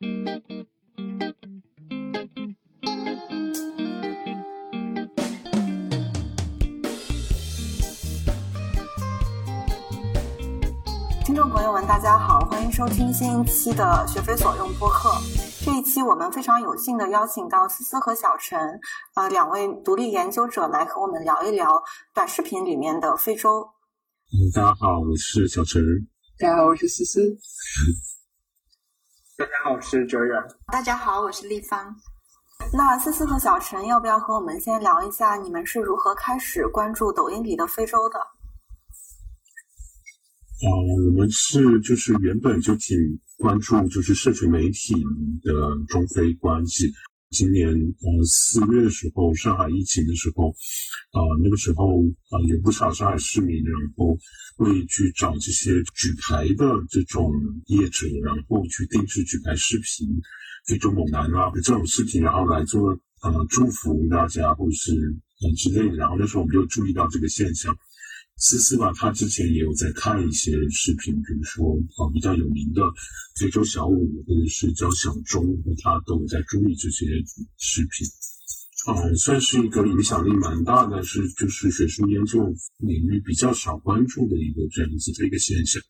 听众朋友们，大家好，欢迎收听新一期的学非所用播客。这一期我们非常有幸的邀请到思思和小陈，呃，两位独立研究者来和我们聊一聊短视频里面的非洲。嗯，大家好，我是小陈。大家好，我是思思。大家好，我是哲远。大家好，我是立方。那思思和小陈，要不要和我们先聊一下你们是如何开始关注抖音里的非洲的？呃，我们是就是原本就挺关注就是社群媒体的中非关系。今年呃四月的时候，上海疫情的时候，呃那个时候啊有不少上海市民，然后会去找这些举牌的这种业者，然后去定制举牌视频，非洲猛男啊这种视频，然后来做呃祝福大家或者是呃之类的。然后那时候我们就注意到这个现象。思思吧，他之前也有在看一些视频，比如说啊比较有名的非洲小舞，或者是叫小钟，他都有在注意这些视频。嗯，算是一个影响力蛮大，但是就是学术研究领域比较少关注的一个这样子的一个现象。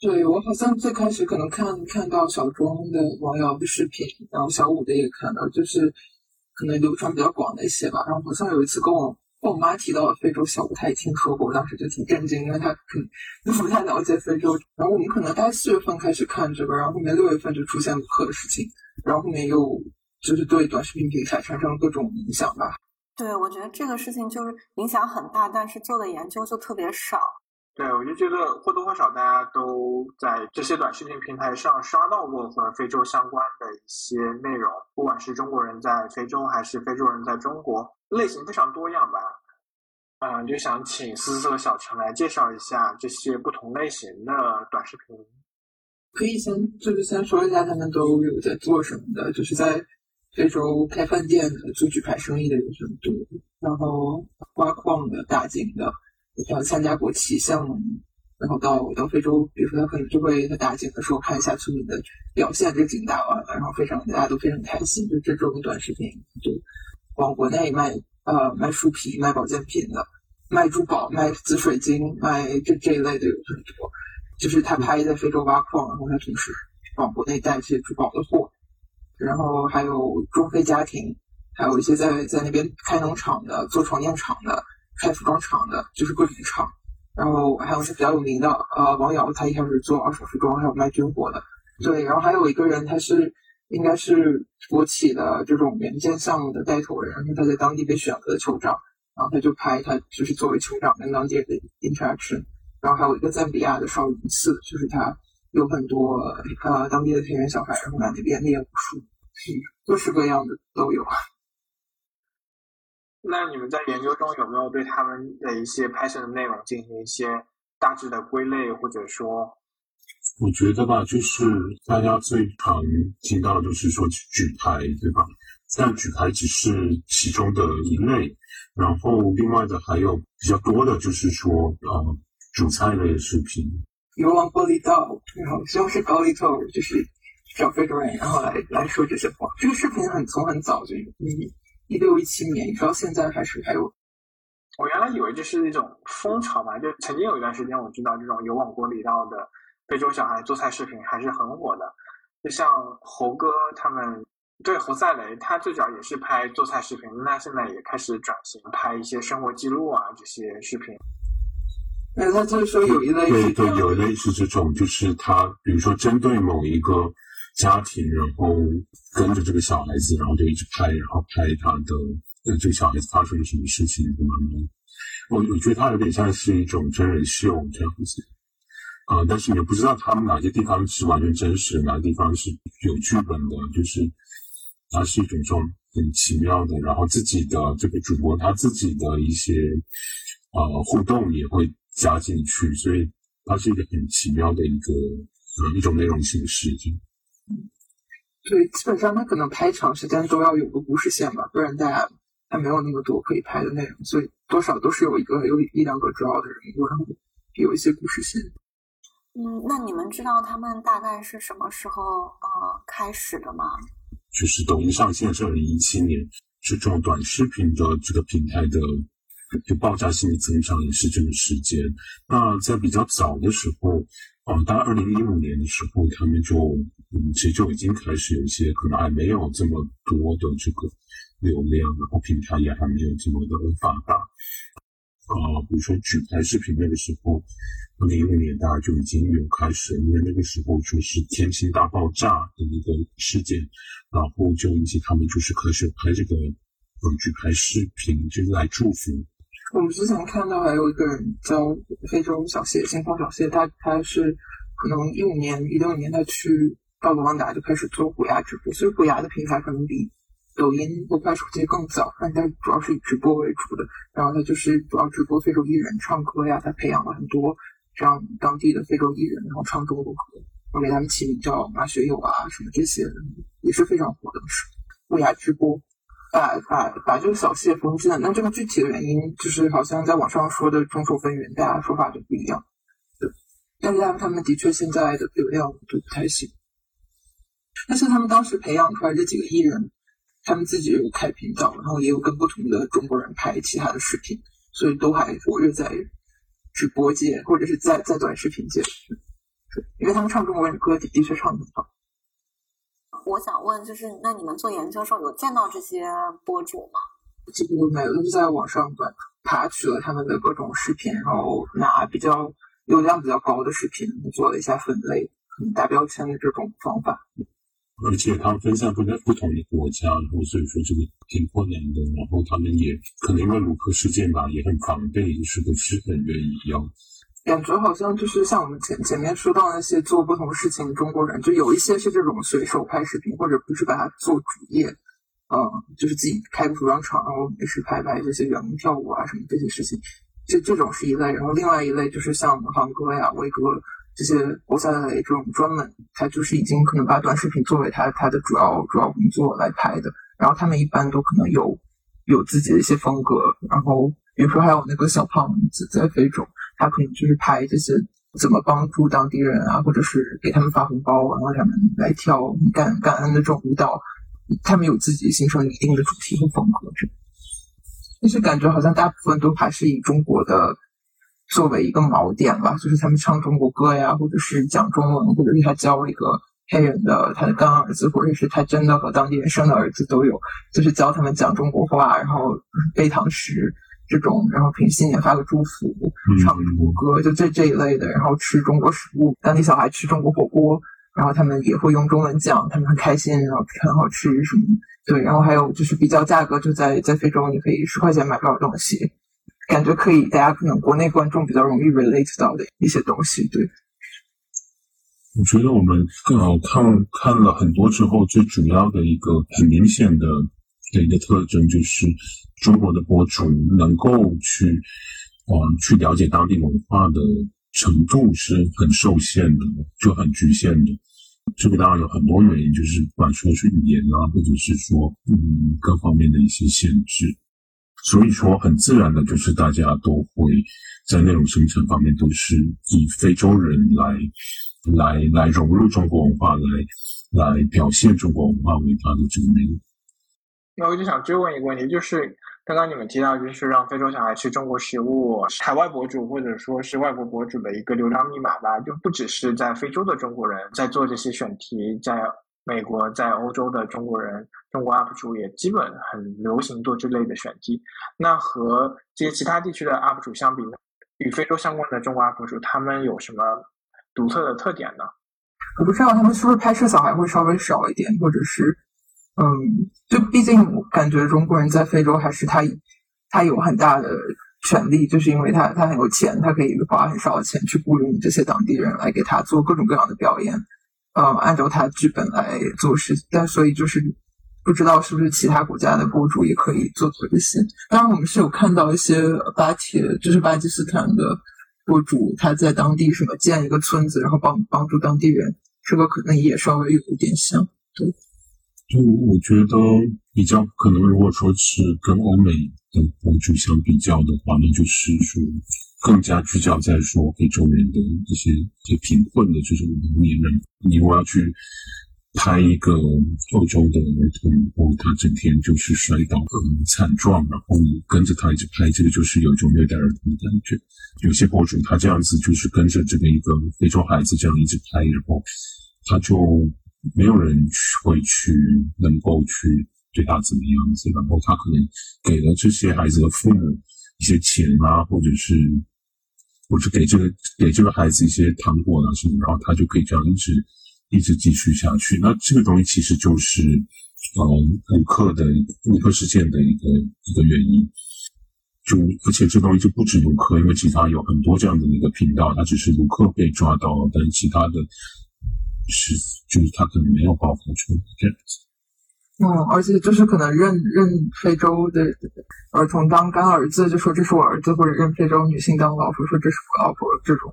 对我好像最开始可能看看到小钟的王瑶的视频，然后小五的也看到，就是可能流传比较广的一些吧。然后好像有一次跟我。我妈提到了非洲小舞，她也听说过，我当时就挺震惊，因为她可能不太了解非洲。然后我们可能大概四月份开始看这个，然后后面六月份就出现补课的事情，然后后面又就是对短视频平台产生了各种影响吧。对，我觉得这个事情就是影响很大，但是做的研究就特别少。对，我就觉得或多或少大家都在这些短视频平台上刷到过和非洲相关的一些内容，不管是中国人在非洲，还是非洲人在中国。类型非常多样吧，嗯，就想请思思和小陈来介绍一下这些不同类型的短视频。可以先就是先说一下他们都有在做什么的，就是在非洲开饭店的、做举牌生意的有很多，然后挖矿的、打井的，然后参加国企项目，然后到到非洲，比如说他可能就会在打井的时候看一下村民的表现，这井打完了，然后非常大家都非常开心，就这种短视频就。往国内卖呃卖树皮、卖保健品的，卖珠宝、卖紫水晶、卖这这一类的有很多。就是他拍在非洲挖矿，然后他同时往国内带一些珠宝的货。然后还有中非家庭，还有一些在在那边开农场的、做床垫厂的、开服装厂的，就是各种厂。然后还有是比较有名的呃王瑶，他一开始做二手服装，还有卖军火的。对，然后还有一个人他是。应该是国企的这种援建项目的带头人，然后他在当地被选了酋长，然后他就拍他就是作为酋长跟当地人的 interaction，然后还有一个赞比亚的少林寺，就是他有很多呃当地的田园小孩，然后来那边练武术，各式各样的都有。那你们在研究中有没有对他们的一些拍摄的内容进行一些大致的归类，或者说？我觉得吧，就是大家最常听到就是说举牌，对吧？但举牌只是其中的一类，然后另外的还有比较多的，就是说呃，主菜类的视频。有往玻璃道，然后西红柿高丽头，就是找非洲人，然后来来说这些话。这个视频很从很早就一一六一七年，直到现在还是还有。我原来以为这是一种风潮吧，就曾经有一段时间我知道这种有往玻璃道的。非洲小孩做菜视频还是很火的，就像猴哥他们，对侯赛雷，他最早也是拍做菜视频，那现在也开始转型拍一些生活记录啊这些视频。那他就是说有一类对对，有一类是这种，就是他比如说针对某一个家庭，然后跟着这个小孩子，然后就一直拍，然后拍他的呃这个小孩子发生了什么事情，慢慢，我我觉得他有点像是一种真人秀这样子。啊，但是也不知道他们哪些地方是完全真实，哪些地方是有剧本的，就是它是一种这种很奇妙的，然后自己的这个主播他自己的一些呃互动也会加进去，所以它是一个很奇妙的一个呃一种内容形式。嗯，对，基本上他可能拍长时间都要有个故事线吧，不然大家还没有那么多可以拍的内容，所以多少都是有一个有一两个主要的人物，然后有一些故事线。嗯，那你们知道他们大概是什么时候呃开始的吗？就是抖音上线是二零一七年，这种短视频的这个平台的就爆炸性的增长也是这个时间。那在比较早的时候，啊，大概二零一五年的时候，他们就嗯，其实就已经开始有一些可能还没有这么多的这个流量，然后平台也还没有这么的发达。啊，比如说举牌视频那个时候，二零一五年大家就已经有开始，因为那个时候就是天星大爆炸的那个事件，然后就引起他们就是开始拍这个呃举牌视频，就是来祝福。我们之前看到还有一个人叫非洲小谢，新方小谢，他他是可能一五年、一六年他去到了旺达就开始做虎牙直播，所以虎牙的平台可能比。抖音或快手这些更早，但它主要是以直播为主的。然后它就是主要直播非洲艺人唱歌呀，它培养了很多这样当地的非洲艺人，然后唱中国歌。我给他们起名叫马学友啊，什么这些也是非常火的。是虎牙直播，把把把这个小谢封禁了。那这个具体的原因，就是好像在网上说的众说纷纭，大家说法就不一样。对，但是他们他们的确现在的流量就不太行。但是他们当时培养出来这几个艺人。他们自己有开频道，然后也有跟不同的中国人拍其他的视频，所以都还活跃在直播界或者是在在短视频界。因为他们唱中国人歌的的确唱的好。我想问，就是那你们做研究的时候有见到这些博主吗？几乎都没有，都是在网上短爬取了他们的各种视频，然后拿比较流量比较高的视频做了一下分类，可能打标签的这种方法。而且他们分散不在不同的国家，然后所以说这个挺困难的。然后他们也可能因为卢克事件吧，也很防备，就是不是很愿意要。感觉好像就是像我们前前面说到那些做不同事情的中国人，就有一些是这种随手拍视频，或者不是把它做主业，嗯，就是自己开个服装厂，然后没事拍拍这些员工跳舞啊什么这些事情，这这种是一类。然后另外一类就是像航哥呀、威哥。这些国家的这种专门，他就是已经可能把短视频作为他他的主要主要工作来拍的。然后他们一般都可能有有自己的一些风格。然后比如说还有那个小胖子在非洲，他可能就是拍这些怎么帮助当地人啊，或者是给他们发红包，然后他们来跳感感恩的这种舞蹈。他们有自己形成一定的主题和风格，这但是感觉好像大部分都还是以中国的。作为一个锚点吧，就是他们唱中国歌呀，或者是讲中文，或者是他教一个黑人的他的干儿子，或者是他真的和当地人生的儿子都有，就是教他们讲中国话，然后背唐诗这种，然后凭新年发个祝福，唱中国歌，就这这一类的，然后吃中国食物，当地小孩吃中国火锅，然后他们也会用中文讲，他们很开心，然后很好吃什么，对，然后还有就是比较价格，就在在非洲你可以十块钱买多少东西。感觉可以，大家可能国内观众比较容易 relate 到的一些东西，对。我觉得我们更好看看了很多之后，最主要的一个很明显的的一个特征就是，中国的博主能够去，嗯，去了解当地文化的程度是很受限的，就很局限的。这个当然有很多原因，就是不管说是语言啊，或者是说，嗯，各方面的一些限制。所以说，很自然的，就是大家都会在内容生产方面都是以非洲人来来来融入中国文化，来来表现中国文化为他的这个内容。那我就想追问一个问题，就是刚刚你们提到，就是让非洲小孩吃中国食物，海外博主或者说是外国博主的一个流量密码吧？就不只是在非洲的中国人在做这些选题，在。美国在欧洲的中国人，中国 UP 主也基本很流行做这类的选题。那和这些其他地区的 UP 主相比，与非洲相关的中国 UP 主，他们有什么独特的特点呢？我不知道他们是不是拍摄小孩会稍微少一点，或者是，嗯，就毕竟感觉中国人在非洲还是他他有很大的权利，就是因为他他很有钱，他可以花很少的钱去雇佣这些当地人来给他做各种各样的表演。呃，按照他剧本来做事，但所以就是不知道是不是其他国家的博主也可以做这些。当然，我们是有看到一些巴铁，就是巴基斯坦的博主，他在当地什么建一个村子，然后帮帮助当地人，这个可能也稍微有一点像。对，就我觉得比较可能，如果说是跟欧美的博主相比较的话，那就是说更加聚焦在说非洲人的一些一些贫困的这种农民人，你我要去拍一个欧洲的儿童，然后他整天就是摔倒很惨状，然后你跟着他一直拍，这个就是有一种虐待儿童的感觉。有些博主他这样子就是跟着这个一个非洲孩子这样一直拍，然后他就没有人会去能够去对他怎么样子，然后他可能给了这些孩子的父母一些钱啊，或者是。我就给这个给这个孩子一些糖果啊什么，然后他就可以这样一直一直继续下去。那这个东西其实就是嗯卢克的卢克事件的一个一个原因。就而且这东西就不止卢克，因为其他有很多这样的一个频道，他只是卢克被抓到了，但其他的是就是他可能没有爆发出来这样子。嗯，而且就是可能认认非洲的儿童当干儿子，就说这是我儿子，或者认非洲女性当老婆，说这是我老婆，这种，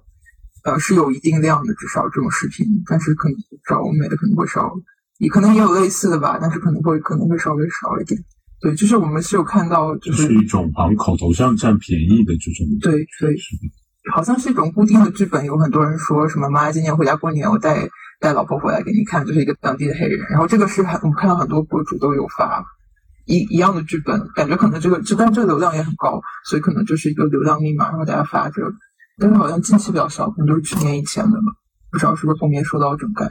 呃，是有一定量的，至少这种视频，但是可能找欧美的可能会少，也可能也有类似的吧，但是可能会可能会稍微少一点。对，就是我们是有看到，就是一种好像口头上占便宜的这种，对对，好像是一种固定的剧本，有很多人说什么妈今年回家过年，我带。带老婆回来给你看，就是一个当地的黑人。然后这个是很，我们看到很多博主都有发一一样的剧本，感觉可能这个，但这个流量也很高，所以可能就是一个流量密码，然后大家发这个。但是好像近期比较少，可能都是去年以前的了。不知道是不是后面受到整改。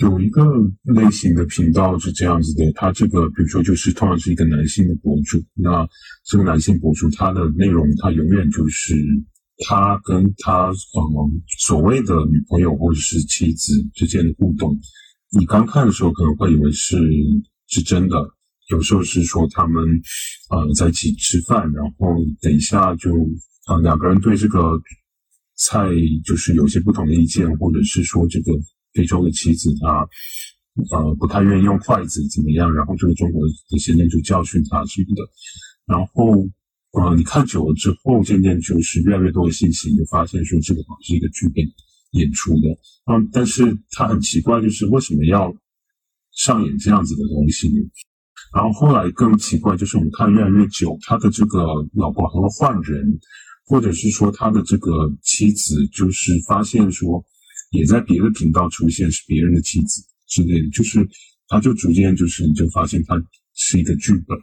有一个类型的频道是这样子的，他这个比如说就是通常是一个男性的博主，那这个男性博主他的内容他永远就是。他跟他嗯所谓的女朋友或者是妻子之间的互动，你刚看的时候可能会以为是是真的，有时候是说他们呃在一起吃饭，然后等一下就呃两个人对这个菜就是有些不同的意见，或者是说这个非洲的妻子她呃不太愿意用筷子怎么样，然后这个中国的先生就教训他什么的，然后。呃，你看久了之后，渐渐就是越来越多的信息，你就发现说这个好像是一个剧本演出的。嗯，但是他很奇怪，就是为什么要上演这样子的东西呢？然后后来更奇怪，就是我们看越来越久，他的这个老婆还会换人，或者是说他的这个妻子，就是发现说也在别的频道出现，是别人的妻子之类的，就是他就逐渐就是你就发现他是一个剧本。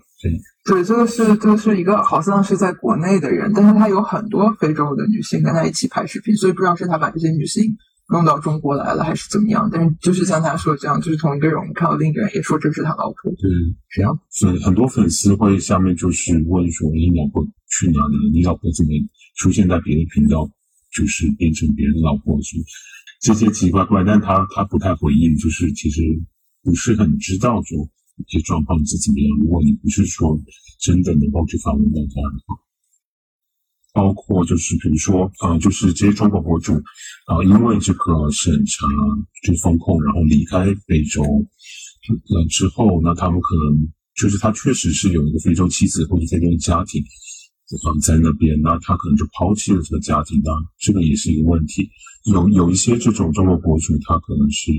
对，这个是这个是一个好像是在国内的人，但是他有很多非洲的女性跟他一起拍视频，所以不知道是他把这些女性弄到中国来了，还是怎么样。但是就是像他说这样，就是同一个人，我们看到另一个人也说这是他老婆。对，这样。所以很多粉丝会下面就是问说：“你老婆去哪里了？你老婆怎么出现在别的频道？就是变成别人的老婆？是这些奇奇怪怪。”但他他不太回应，就是其实不是很知道说。一些状况是怎么样？如果你不是说真的能够去访问到他的话，包括就是比如说啊，就是这些中国博主啊，因为这个审查就风控，然后离开非洲了之后，那他们可能就是他确实是有一个非洲妻子或者非洲家庭啊在那边，那他可能就抛弃了这个家庭，那这个也是一个问题。有有一些这种中国博主，他可能是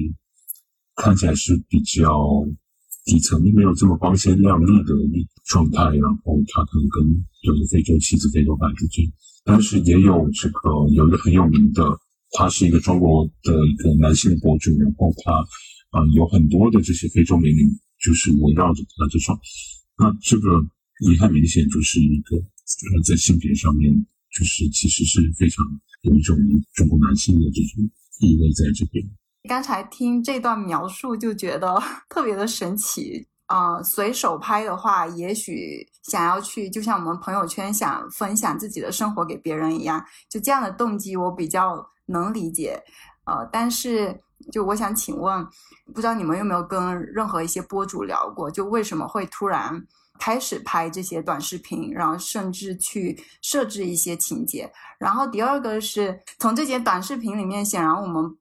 看起来是比较。底层没有这么光鲜亮丽的一状态，然后他可能跟有个非洲妻子、非洲孩子这样，但是也有这个有一个很有名的，他是一个中国的一个男性的博主，然后他啊有很多的这些非洲美女就是围绕着他这种，那这个也很明显就是一个在性别上面就是其实是非常有一种中国男性的这种意味在这边。刚才听这段描述就觉得 特别的神奇啊！随手拍的话，也许想要去，就像我们朋友圈想分享自己的生活给别人一样，就这样的动机我比较能理解。呃，但是就我想请问，不知道你们有没有跟任何一些博主聊过，就为什么会突然开始拍这些短视频，然后甚至去设置一些情节？然后第二个是从这些短视频里面，显然我们。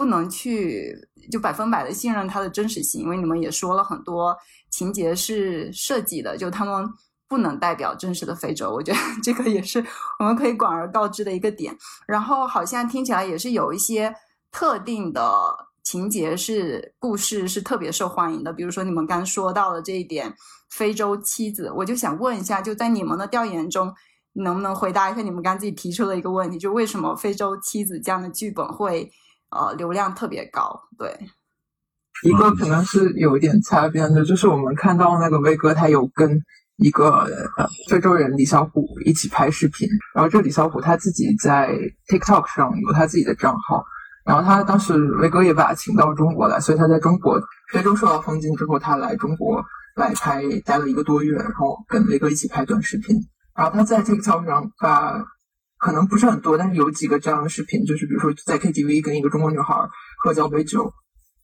不能去就百分百的信任它的真实性，因为你们也说了很多情节是设计的，就他们不能代表真实的非洲。我觉得 这个也是我们可以广而告之的一个点。然后好像听起来也是有一些特定的情节是故事是特别受欢迎的，比如说你们刚说到的这一点，非洲妻子，我就想问一下，就在你们的调研中，能不能回答一下你们刚自己提出的一个问题，就为什么非洲妻子这样的剧本会呃流量特别高？对，一个可能是有一点擦边的，就是我们看到那个威哥他有跟一个非洲人李小虎一起拍视频，然后这李小虎他自己在 TikTok 上有他自己的账号，然后他当时威哥也把他请到中国来，所以他在中国非洲受到封禁之后，他来中国来拍待了一个多月，然后跟威哥一起拍短视频。然后他在 TikTok 上发，可能不是很多，但是有几个这样的视频，就是比如说在 KTV 跟一个中国女孩喝交杯酒，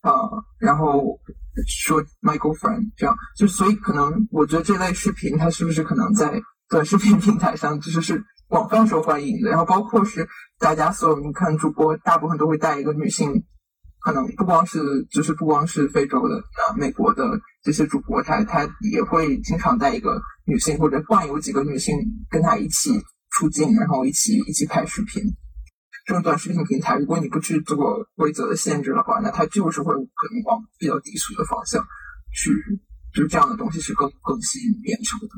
啊，然后说 My girlfriend 这样，就所以可能我觉得这类视频它是不是可能在短视频平台上就是是广泛受欢迎的，然后包括是大家所有你看主播大部分都会带一个女性。可能不光是，就是不光是非洲的啊，美国的这些主播，他他也会经常带一个女性，或者换有几个女性跟他一起出镜，然后一起一起拍视频。这种短视频平台，如果你不去做规则的限制的话，那它就是会可能往比较低俗的方向去，就是这样的东西是更更吸引眼球的。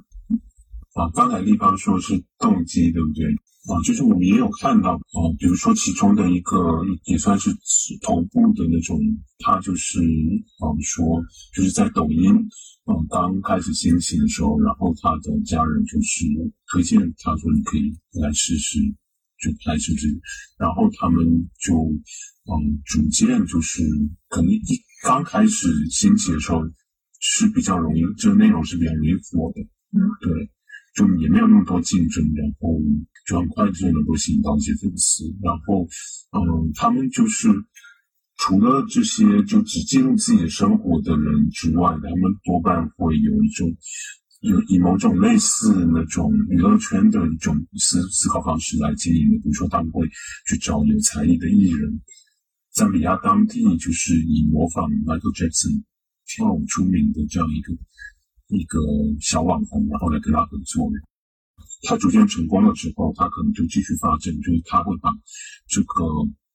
啊，刚才立方说是动机，对不对？啊，就是我们也有看到，啊，比如说其中的一个也算是头部的那种，他就是啊说，就是在抖音啊刚开始兴起的时候，然后他的家人就是推荐他说你可以来试试，就拍摄这个，然后他们就嗯逐渐就是可能一刚开始兴起的时候是比较容易，这个内容是比较容易火的，嗯，对。就也没有那么多竞争，然后就很快就能够吸引到一些粉丝。然后，嗯，他们就是除了这些就只记录自己的生活的人之外，他们多半会有一种有以某种类似那种娱乐圈的一种思思考方式来经营的。比如说，他们会去找有才艺的艺人，赞比亚当地就是以模仿 Michael Jackson 跳舞出名的这样一个。一个小网红，然后来跟他合作。他逐渐成功了之后，他可能就继续发展，就是他会把这个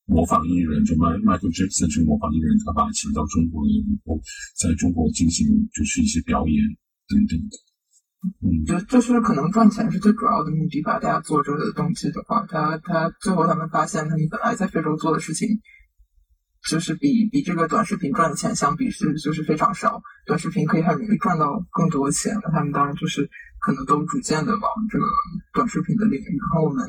模仿艺人，就迈迈克尔·杰克逊这个模仿艺人，他把他请到中国，然后在中国进行就是一些表演等等的。嗯，就就是可能赚钱是最主要的目的吧。大家做这个东西的话，他他最后他们发现，他们本来在非洲做的事情。就是比比这个短视频赚的钱相比是就是非常少，短视频可以很容易赚到更多钱。那他们当然就是可能都逐渐的往这个短视频的领域。然后我们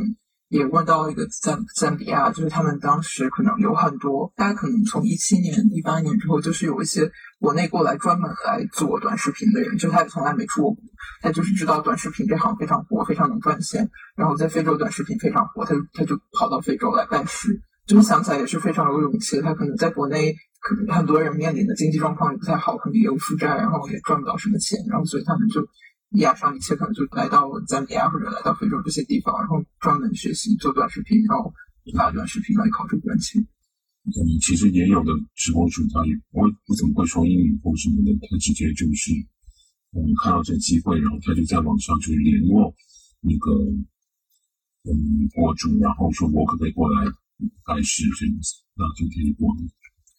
也问到一个赞赞比亚，就是他们当时可能有很多，大家可能从一七年、一八年之后，就是有一些国内过来专门来做短视频的人，就他也从来没出过国，他就是知道短视频这行非常火，非常能赚钱。然后在非洲短视频非常火，他他就跑到非洲来办事。这么想起来也是非常有勇气的。他可能在国内，可能很多人面临的经济状况也不太好，可能也有负债，然后也赚不到什么钱，然后所以他们就压上一切，可能就来到赞比亚或者来到非洲这些地方，然后专门学习做短视频，然后发短视频来考这个赚钱。嗯，其实也有的直播主他也不会不怎么会说英语或什么的，他直接就是嗯看到这个机会，然后他就在网上就联络那个嗯博主，然后说我可不可以过来。还是这样子，那就可以过来。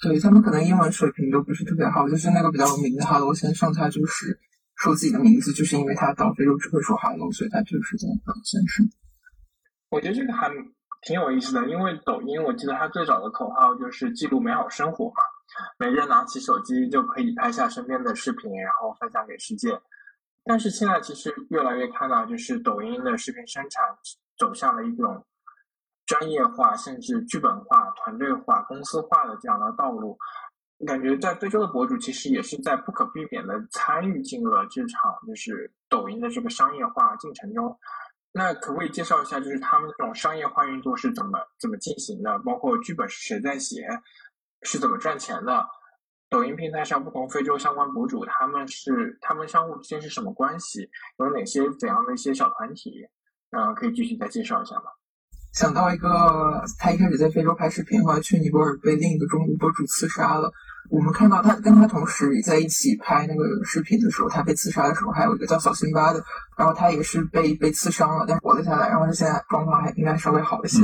对他们可能英文水平都不是特别好，就是那个比较有名的哈喽先生，他就是说自己的名字，就是因为他到非洲只会说哈喽，所以他就是这样哈喽先生。我觉得这个还挺有意思的，因为抖音我记得它最早的口号就是记录美好生活嘛，每个人拿起手机就可以拍下身边的视频，然后分享给世界。但是现在其实越来越看到，就是抖音的视频生产走向了一种。专业化，甚至剧本化、团队化、公司化的这样的道路，感觉在非洲的博主其实也是在不可避免的参与进了这场就是抖音的这个商业化进程中。那可不可以介绍一下，就是他们这种商业化运作是怎么怎么进行的？包括剧本是谁在写，是怎么赚钱的？抖音平台上不同非洲相关博主，他们是他们相互之间是什么关系？有哪些怎样的一些小团体？嗯，可以具体再介绍一下吗？想到一个，他一开始在非洲拍视频，后来去尼泊尔被另一个中国博主刺杀了。我们看到他跟他同时在一起拍那个视频的时候，他被刺杀的时候，还有一个叫小辛巴的，然后他也是被被刺伤了，但活了下来，然后他现在状况还应该稍微好一些。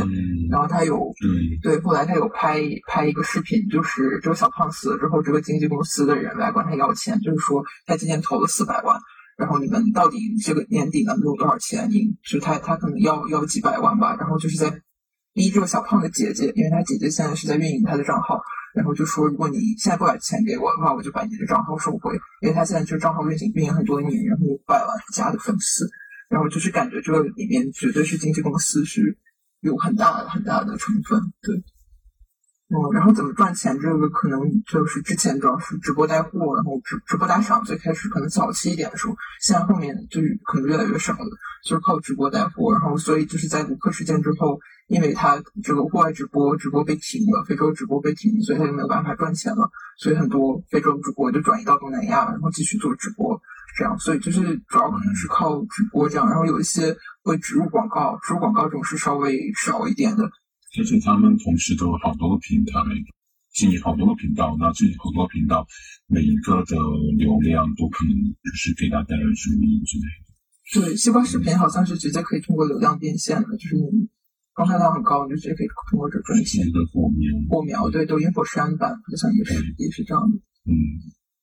然后他有对，后来他有拍拍一个视频，就是这个小胖死了之后，这个经纪公司的人来管他要钱，就是说他今年投了四百万。然后你们到底这个年底能有多少钱？你就他他可能要要几百万吧，然后就是在逼这个小胖的姐姐，因为他姐姐现在是在运营他的账号，然后就说如果你现在不把钱给我的话，我就把你的账号收回，因为他现在就账号运行运营很多年，然后有百万加的粉丝，然后就是感觉这里面绝对是经纪公司是有很大很大的成分，对。嗯，然后怎么赚钱？这个可能就是之前主要是直播带货，然后直直播打赏。最开始可能早期一点的时候，现在后面就是可能越来越少了，就是靠直播带货。然后所以就是在卢克事件之后，因为他这个户外直播直播被停了，非洲直播被停，所以他就没有办法赚钱了。所以很多非洲主播就转移到东南亚，然后继续做直播，这样。所以就是主要可能是靠直播这样。然后有一些会植入广告，植入广告这种是稍微少一点的。而且他们同时都有好多个平台，经营好多个频道，那这好多频道每一个的流量都可能就是给他带来收益之类的。对，西瓜视频好像是直接可以通过流量变现的，就是你观看量很高，你就直接可以通过这赚钱。的火苗，火苗对，抖音火山版好像也是也是这样的。嗯，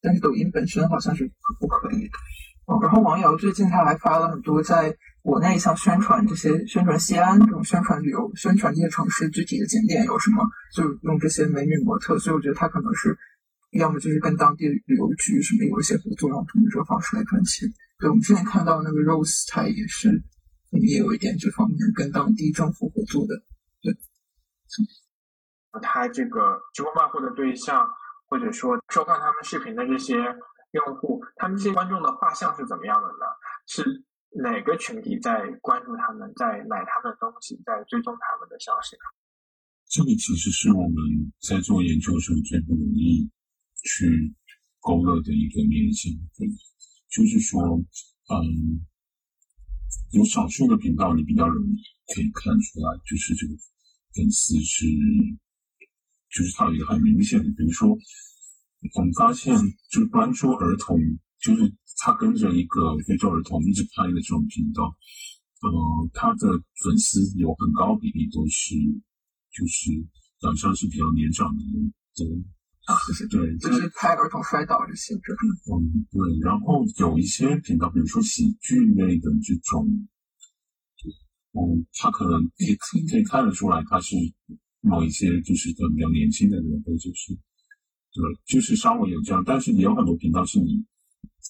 但是抖音本身好像是不可以的。哦，然后王瑶最近他还发了很多在。国内像宣传这些，宣传西安这种宣传旅游，宣传这些城市具体的景点有什么，就用这些美女模特，所以我觉得他可能是，要么就是跟当地旅游局什么有一些合作，然后通过这个方式来赚钱。对，我们之前看到那个 Rose，他也是，也有一点这方面跟当地政府合作的。对，他这个直播卖货的对象，或者说收看他们视频的这些用户，他们这些观众的画像是怎么样的呢？是。哪个群体在关注他们，在买他们的东西，在追踪他们的消息呢？这个其实是我们在做研究时候最不容易去勾勒的一个面向。就是说，嗯，有少数的频道你比较容易可以看出来，就是这个粉丝是，就是他有一个很明显的，比如说，我们发现就是关注儿童，就是。他跟着一个非洲儿童一直拍的这种频道，呃，他的粉丝有很高比例都是，就是长相是比较年长的人，对，对，就是拍儿童摔倒这些这种。嗯，对。然后有一些频道，比如说喜剧类的这种，嗯，他可能可以可以看得出来，他是某一些就是比较年轻的人，或者是，对，就是稍微有这样，但是也有很多频道是你。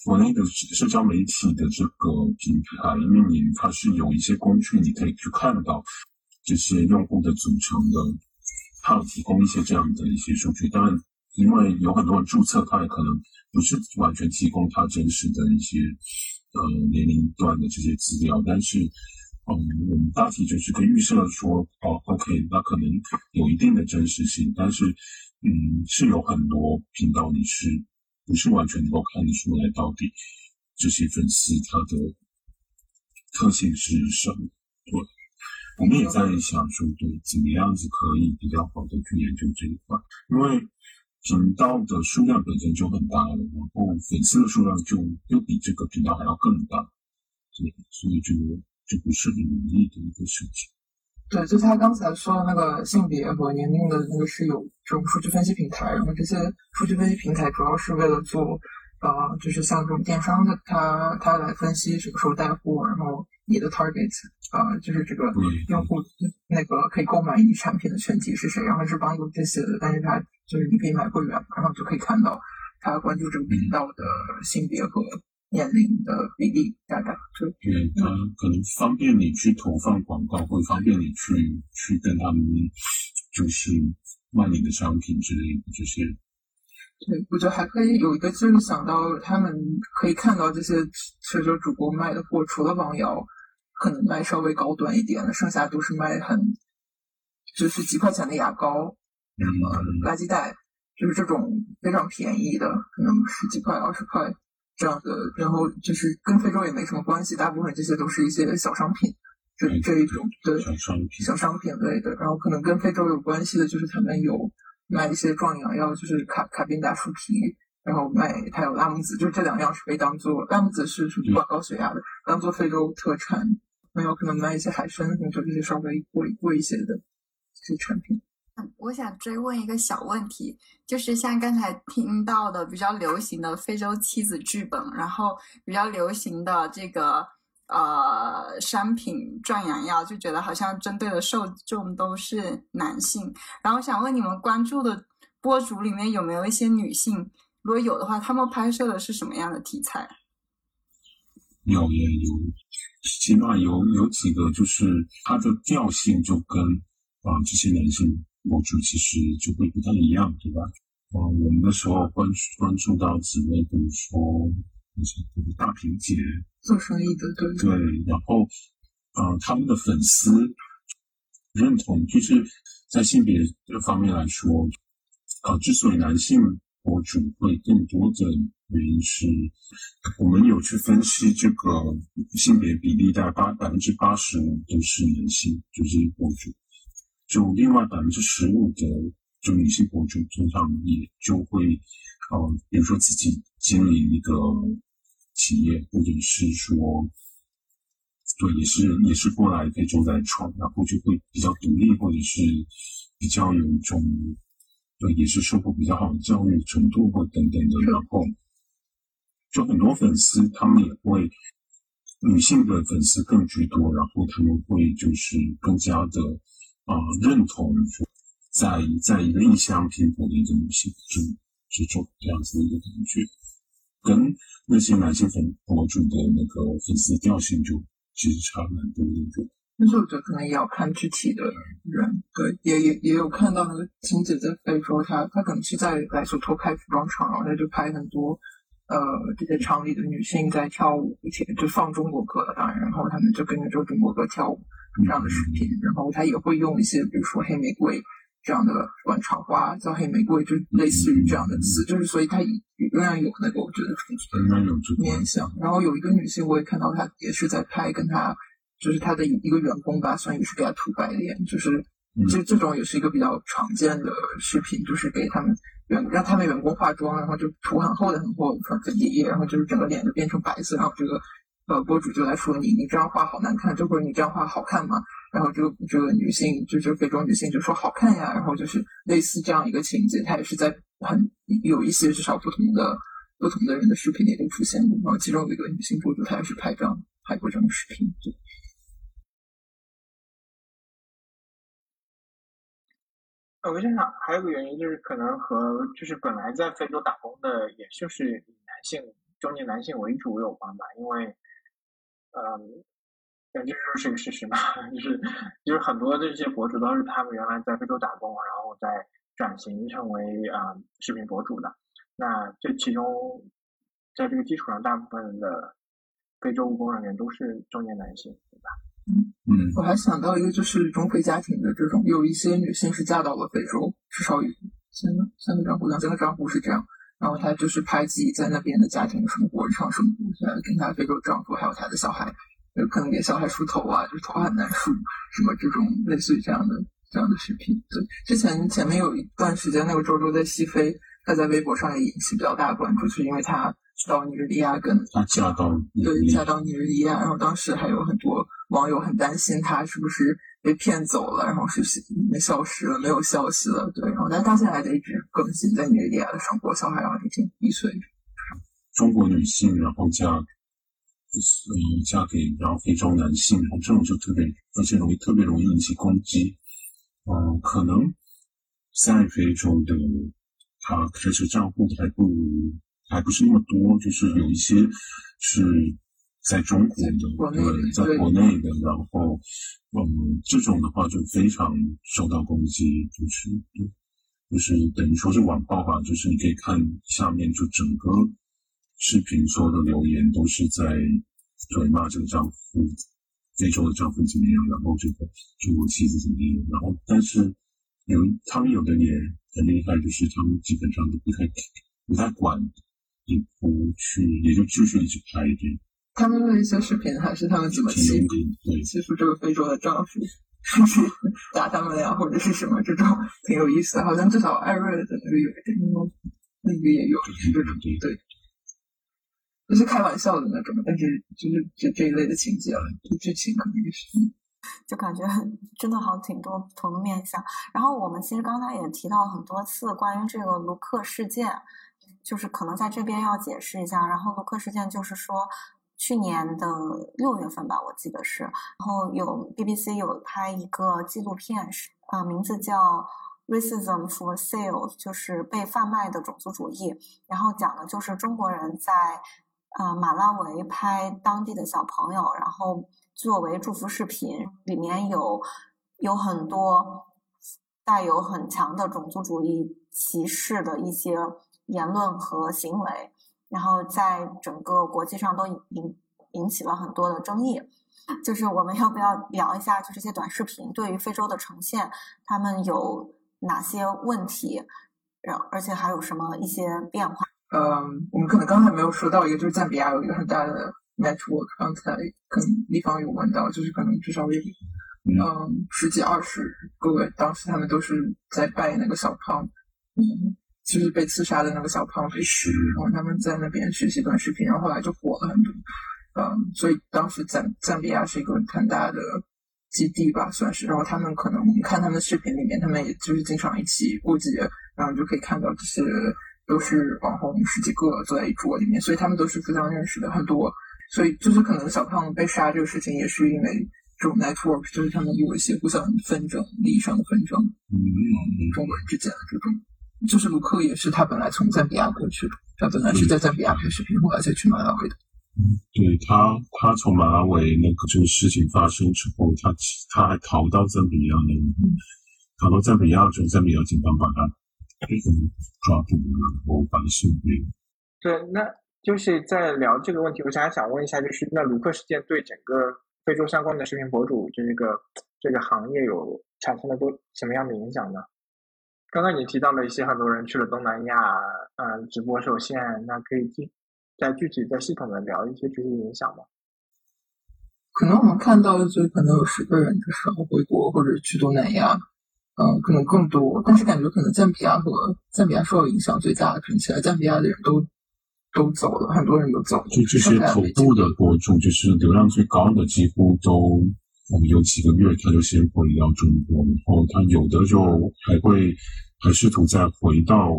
国内的社交媒体的这个平台运营，它是有一些工具，你可以去看到这些用户的组成的，它有提供一些这样的一些数据。当然，因为有很多人注册，它也可能不是完全提供它真实的一些呃年龄段的这些资料。但是，嗯，我们大体就是可以预设说，哦，OK，那可能有一定的真实性。但是，嗯，是有很多频道你是。不是完全能够看得出来到底这些粉丝他的特性是什么。对，我们也在想说，对，怎么样子可以比较好的去研究这一块，因为频道的数量本身就很大了，然后粉丝的数量就又比这个频道还要更大，对，所以就就不是很容易的一个事情。对，就他刚才说的那个性别和年龄的那个是有这种数据分析平台，然后这些数据分析平台主要是为了做，呃，就是像这种电商的，他他来分析什么时候带货，然后你的 target，呃，就是这个用户那个可以购买你产品的群体是谁，然后是帮助这些的，但是他就是你可以买会员，然后就可以看到他关注这个频道的性别和。年龄的比例大概就对它可能方便你去投放广告，或者方便你去去跟他们就是卖你的商品之类的这些。对，我觉得还可以有一个就是想到他们可以看到这些社交主播卖的货，除了王瑶可能卖稍微高端一点的，剩下都是卖很就是几块钱的牙膏，什么垃圾袋，就是这种非常便宜的，可能十几块、二十块。这样的，然后就是跟非洲也没什么关系，大部分这些都是一些小商品，这这一种对小商品小商品类的，然后可能跟非洲有关系的，就是他们有卖一些壮阳药，就是卡卡宾达树皮，然后卖还有拉木子，就这两样是可以当做拉木子是什么管高血压的，当做非洲特产，没有可能卖一些海参，就这些稍微贵贵一些的这些产品。我想追问一个小问题，就是像刚才听到的比较流行的非洲妻子剧本，然后比较流行的这个呃商品壮阳药，就觉得好像针对的受众都是男性。然后想问你们关注的博主里面有没有一些女性？如果有的话，他们拍摄的是什么样的题材？有也有，起码有有几个，就是它的调性就跟啊这些男性。博主其实就会不太一样，对吧？嗯，我们那时候关注关注到几位，比如说大平姐做生意的，对对，然后嗯，他们的粉丝认同，就是在性别这方面来说，呃，之所以男性博主会更多的原因是，我们有去分析这个性别比例，大概八百分之八十五都是男性，就是博主。就另外百分之十五的就女性博主，通常也就会，呃，比如说自己经营一个企业，或者是说，对，也是也是过来非洲来闯，然后就会比较独立，或者是比较有一种，对，也是受过比较好的教育程度或等等的，然后就很多粉丝他们也会女性的粉丝更居多，然后他们会就是更加的。啊，认同在在一个异乡拼搏的一个女性之之中这样子的一个感觉，跟那些男性粉博主的那个粉丝调性就其实差蛮多的。但是我觉得可能也要看具体的人，对，也也也有看到那个晴姐在非洲，她她可能是在来说托开服装厂，然后她就拍很多呃这些厂里的女性在跳舞，而且就放中国歌了，当然，然后他们就跟着这个中国歌跳舞。这样的视频，然后他也会用一些，比如说黑玫瑰这样的晚长花，叫黑玫瑰，就类似于这样的词，就是所以他仍然有那个我觉得种族面相。然后有一个女性，我也看到她也是在拍，跟她就是她的一个员工吧，算也是给她涂白脸，就是这这种也是一个比较常见的视频，就是给他们员让他们员工化妆，然后就涂很厚的很厚粉粉底液，然后就是整个脸就变成白色，然后这个。呃，博主就来说你，你这样画好难看，就或者你这样画好看吗？然后这个这个女性，就这个非洲女性就说好看呀。然后就是类似这样一个情节，她也是在很有一些至少不同的不同的人的视频里都出现过。然后其中有一个女性博主，她也是拍这样拍过这种视频。我在想，还有个原因就是可能和就是本来在非洲打工的，也就是男性中年男性为主有关吧，因为。嗯，但这就是一个事实嘛，就是就是很多这些博主都是他们原来在非洲打工，然后再转型成为啊视频博主的。那这其中，在这个基础上，大部分的非洲务工人员都是中年男性，对吧？嗯嗯，我还想到一个，就是中非家庭的这种，有一些女性是嫁到了非洲，至少有三个三个丈夫，两三个丈夫是这样。然后她就是拍自己在那边的家庭生活、日常生活，呃，跟她非洲丈夫还有她的小孩，有可能给小孩梳头啊，就是头很难梳，什么这种类似于这样的这样的视频。对，之前前面有一段时间，那个周周在西非，她在微博上也引起比较大的关注，是因为她到尼日利亚跟她嫁到对嫁到尼日利亚，然后当时还有很多网友很担心她是不是。被骗走了，然后是没消失了，没有消息了。对，然后但到现在还在一直更新在尼日利亚的生活，小孩然后已经一岁。中国女性然后嫁，嗯，嫁给然后非洲男性，然后这种就特别而且容易特别容易引起攻击。嗯，可能在非洲的他开设账户的还不还不是那么多，就是有一些是。在中国的，对，在国内的，然后，嗯，这种的话就非常受到攻击，就是，就是等于说是网暴吧，就是你可以看下面就整个视频所有的留言都是在对骂这个丈夫，非洲的丈夫怎么样，然后这个中国妻子怎么样，然后但是有他们有的也很厉害，就是他们基本上都不太不太管，也不去，也就继续一直拍一点。他们的一些视频还是他们怎么欺负欺负这个非洲的丈夫，甚 至打他们呀，或者是什么这种挺有意思的。好像至少艾瑞的那个有一点，那个也有这种对，就是开玩笑的那种，但是就是这这一类的情节了，就剧情可能也是。就感觉真的好挺多不同的面相。然后我们其实刚才也提到很多次关于这个卢克事件，就是可能在这边要解释一下。然后卢克事件就是说，去年的六月份吧，我记得是，然后有 BBC 有拍一个纪录片，是啊，名字叫。Racism for sale 就是被贩卖的种族主义，然后讲的就是中国人在呃马拉维拍当地的小朋友，然后作为祝福视频，里面有有很多带有很强的种族主义歧视的一些言论和行为，然后在整个国际上都引引起了很多的争议。就是我们要不要聊一下，就这些短视频对于非洲的呈现，他们有。哪些问题，然而且还有什么一些变化？嗯，我们可能刚才没有说到一个，就是赞比亚有一个很大的 network。刚才可能地方有问到，就是可能至少有嗯十几二十个，当时他们都是在拜那个小胖，嗯，就是被刺杀的那个小胖被尸，然后他们在那边学习短视频，然后后来就火了很多。嗯，所以当时赞赞比亚是一个很大的。基地吧，算是。然后他们可能，我们看他们视频里面，他们也就是经常一起过节，然后就可以看到这些都是网红十几个坐在一桌里面，所以他们都是互相认识的很多。所以就是可能小胖被杀这个事情，也是因为这种 network，就是他们有一些互相纷争、利益上的纷争。嗯，中国人之间的这种，就是卢克也是他本来从赞比亚过去的，他本来是在赞比亚拍视频，后来才去马拉维的。对他，他从马拉维那个这个事情发生之后，他他还逃到赞比亚了。逃到赞比亚之后，赞比亚警方把他抓捕，然后把他送回。对，那就是在聊这个问题，我想想问一下，就是那卢克事件对整个非洲相关的视频博主这个这个行业有产生了多什么样的影响呢？刚刚你提到了一些很多人去了东南亚，嗯，直播受限，那可以进。再具体、再系统的聊一些这些影响吗？可能我们看到的就可能有十个人的时候回国或者去东南亚，嗯，可能更多。但是感觉可能赞比亚和赞比亚受到影响最大，听起来赞比亚的人都都走了，很多人都走了。就这些头部的博主，就是流量最高的，几乎都我们有几个月他就先回到中国，然后他有的就还会还试图再回到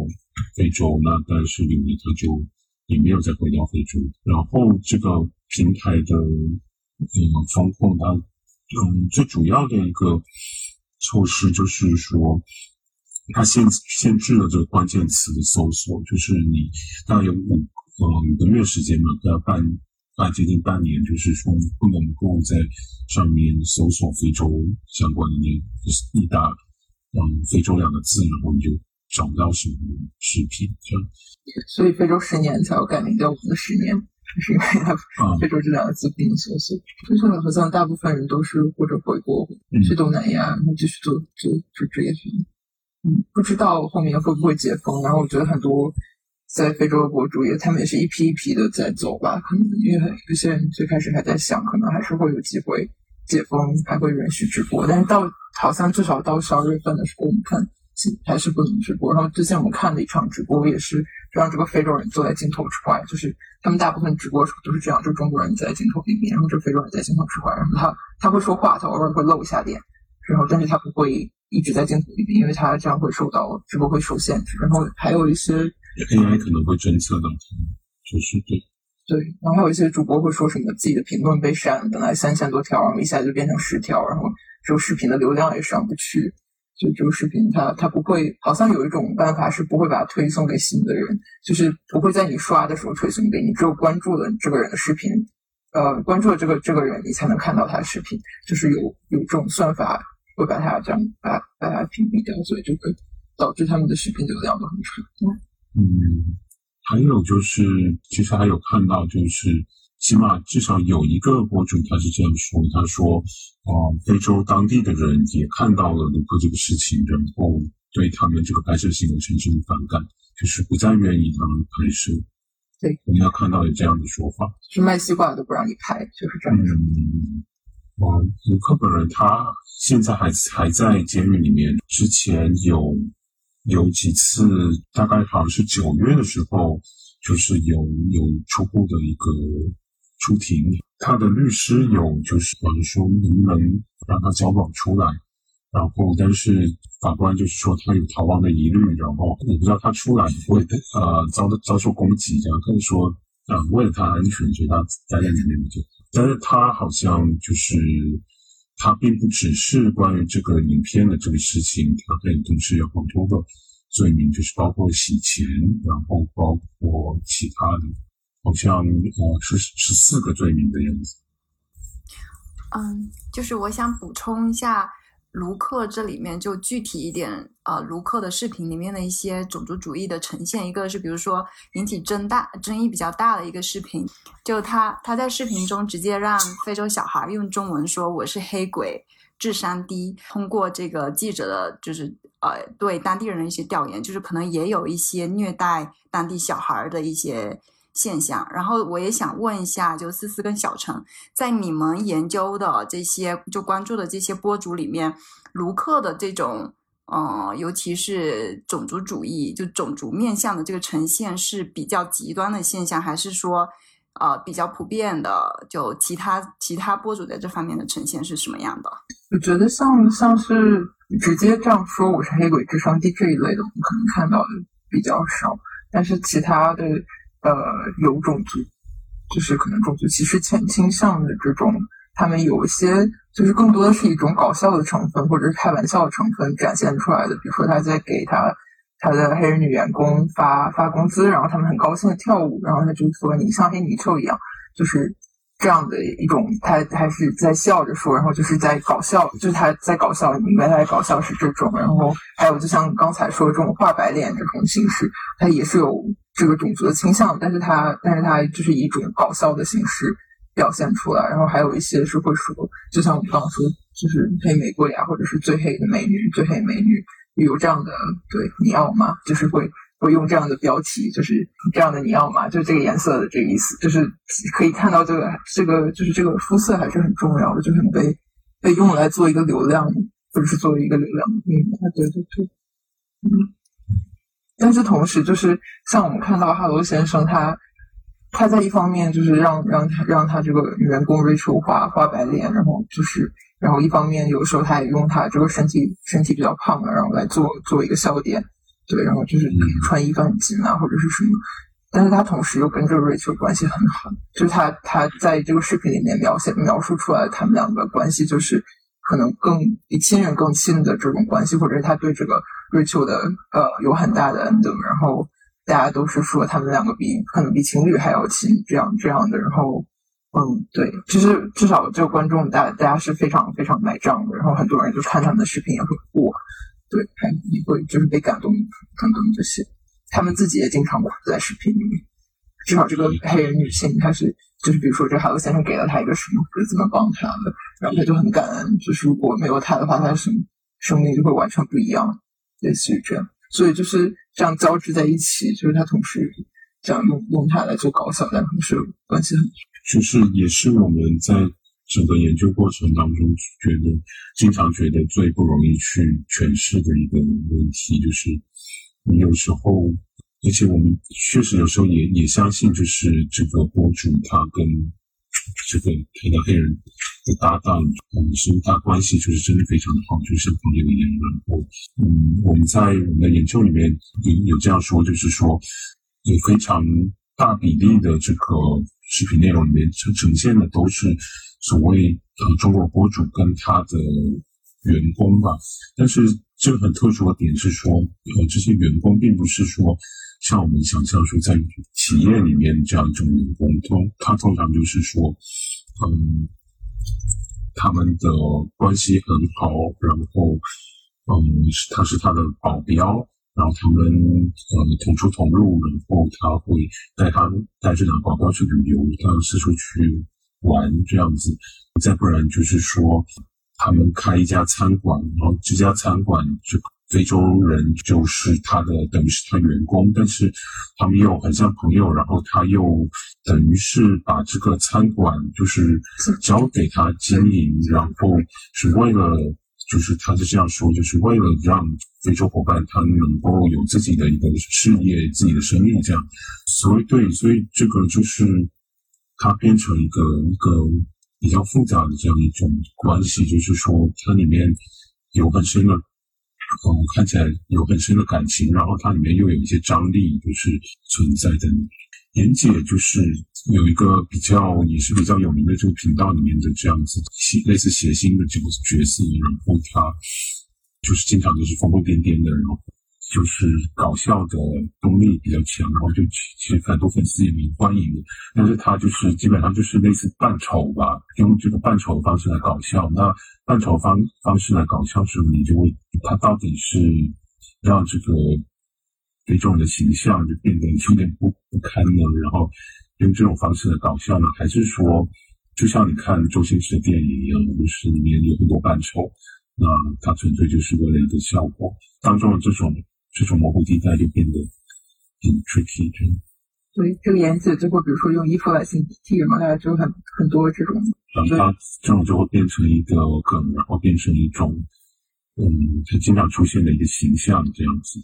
非洲，那但是有的他就。也没有再回到非洲，然后这个平台的嗯风控，它嗯最主要的一个措施就是说，它限限制了这个关键词的搜索，就是你大概有五呃五个月时间嘛，大概半半半接近半年，就是说不能够在上面搜索非洲相关的那一大嗯非洲两个字，然后你就。找不到什么视频，这样，所以非洲十年才要改名叫我们的十年，是因为它非洲这两个字不能搜索。非洲好像大部分人都是或者回国去东南亚，然后继续做做做职业生嗯，不知道后面会不会解封。然后我觉得很多在非洲的博主也，他们也是一批一批的在走吧。可能因为有些人最开始还在想，可能还是会有机会解封，还会允许直播。但是到好像至少到十二月份的时候，我们看。还是不能直播。然后之前我们看的一场直播，也是让这个非洲人坐在镜头之外，就是他们大部分直播时候都是这样，就中国人在镜头里面，然后这非洲人在镜头之外，然后他他会说话，他偶尔会露一下脸，然后但是他不会一直在镜头里面，因为他这样会受到直播会受限制。然后还有一些 AI 可能会侦测到，就是对对，然后还有一些主播会说什么自己的评论被删，本来三千多条，然后一下就变成十条，然后这个视频的流量也上不去。就这个视频，它它不会，好像有一种办法是不会把它推送给新的人，就是不会在你刷的时候推送给你，只有关注了这个人的视频，呃，关注了这个这个人，你才能看到他的视频，就是有有这种算法会把它这样把把它屏蔽掉，所以就会导致他们的视频流量都很差。嗯，还有就是，其实还有看到就是。起码至少有一个博主他是这样说，他说，啊，非洲当地的人也看到了卢克这个事情，然后对他们这个拍摄行为产生反感，就是不再愿意他们拍摄。对，我们要看到有这样的说法，是卖西瓜都不让你拍，就是这样。嗯，啊，卢克本人他现在还还在监狱里面，之前有有几次，大概好像是九月的时候，就是有有初步的一个。出庭，他的律师有就是说能不能让他交保出来，然后但是法官就是说他有逃亡的疑虑，然后我不知道他出来会呃遭遭受攻击，这样可以说啊为了他安全，所以他待在里面就，但是他好像就是他并不只是关于这个影片的这个事情，他可能同时有很多个罪名，就是包括洗钱，然后包括其他的。好像呃是十四个罪名的样子。嗯，就是我想补充一下，卢克这里面就具体一点，呃，卢克的视频里面的一些种族主义的呈现，一个是比如说引起争大争议比较大的一个视频，就他他在视频中直接让非洲小孩用中文说我是黑鬼，智商低。通过这个记者的，就是呃对当地人的一些调研，就是可能也有一些虐待当地小孩的一些。现象，然后我也想问一下，就思思跟小陈，在你们研究的这些就关注的这些播主里面，卢克的这种，呃，尤其是种族主义，就种族面向的这个呈现是比较极端的现象，还是说，呃，比较普遍的？就其他其他播主在这方面的呈现是什么样的？我觉得像像是直接这样说我是黑鬼智商低这一类的，我们可能看到的比较少，但是其他的。呃，有种族，就是可能种族歧视前倾向的这种，他们有一些就是更多的是一种搞笑的成分，或者是开玩笑的成分展现出来的。比如说他在给他他的黑人女员工发发工资，然后他们很高兴的跳舞，然后他就说你像黑泥鳅一样，就是这样的一种，他还是在笑着说，然后就是在搞笑，就是他在搞笑，你明白他在搞笑是这种。然后还有就像刚才说这种画白脸这种形式，它也是有。这个种族的倾向，但是他，但是他就是以一种搞笑的形式表现出来。然后还有一些是会说，就像我们刚刚说，就是黑玫瑰啊，或者是最黑的美女，最黑美女有这样的，对，你要吗？就是会会用这样的标题，就是这样的你要吗？就是这个颜色的这个意思，就是可以看到这个这个就是这个肤色还是很重要的，就是被被用来做一个流量，或者是作为一个流量。嗯，对对对，嗯。但是同时，就是像我们看到哈罗先生，他他在一方面就是让让他让他这个员工 Rachel 画画白脸，然后就是然后一方面有时候他也用他这个身体身体比较胖的，然后来做做一个笑点，对，然后就是穿衣服很紧啊或者是什么，但是他同时又跟这个 Rachel 关系很好，就是他他在这个视频里面描写描述出来他们两个关系就是。可能更比亲人更亲的这种关系，或者是他对这个 Rachel 的呃有很大的恩德，然后大家都是说他们两个比可能比情侣还要亲，这样这样的，然后嗯，对，其实至少这个观众大大家是非常非常买账的，然后很多人就看他们的视频也会哭，对，还也会就是被感动感动这些，他们自己也经常哭在视频里面，至少这个 黑人女性她是。就是比如说，这海螺先生给了她一个什么，是怎么帮她的，然后他就很感恩。就是如果没有他的话，他的生生命就会完全不一样，类似于这样。所以就是这样交织在一起，就是他同时这样用用他来做搞笑，但同时关系很。就是也是我们在整个研究过程当中觉得经常觉得最不容易去诠释的一个问题，就是你有时候。而且我们确实有时候也也相信，就是这个博主他跟这个黑的黑人的搭档，嗯，是大关系就是真的非常的好，就像朋友一样。然后，嗯，我们在我们的研究里面有有这样说，就是说有非常大比例的这个视频内容里面呈呈现的都是所谓呃中国博主跟他的员工吧。但是这个很特殊的点是说，呃，这些员工并不是说。像我们想象说，在企业里面这样一种员工，通他通常就是说，嗯，他们的关系很好，然后，嗯，他是他的保镖，然后他们呃同出同入，然后他会带他带这两个宝宝去旅游，他四处去玩这样子。再不然就是说，他们开一家餐馆，然后这家餐馆就。非洲人就是他的，等于是他员工，但是他们又很像朋友，然后他又等于是把这个餐馆就是交给他经营，然后是为了，就是他是这样说，就是为了让非洲伙伴他能够有自己的一个事业、自己的生意这样。所以对，所以这个就是它变成一个一个比较复杂的这样一种关系，就是说它里面有很深的，嗯，看起来有很深的感情，然后它里面又有一些张力，就是存在的。妍姐就是有一个比较也是比较有名的这个频道里面的这样子写类似谐星的这个角色，然后她就是经常都是疯疯癫癫的，然后。就是搞笑的功力比较强，然后就其实很多粉丝也蛮欢迎的。但是他就是基本上就是类似扮丑吧，用这个扮丑的方式来搞笑。那扮丑方方式来搞笑时候，你就会他到底是让这个非洲人的形象就变得有点不不堪呢？然后用这种方式来搞笑呢，还是说就像你看周星驰的电影一样，就是里面有很多扮丑，那他纯粹就是为了一个效果当中的这种。这种模糊地带就变得很 tricky，这样。对，这个颜色就会比如说用衣服来形替人嘛，大家就很很多这种。然后它这种就会变成一个梗，然后变成一种，嗯，就经常出现的一个形象这样子。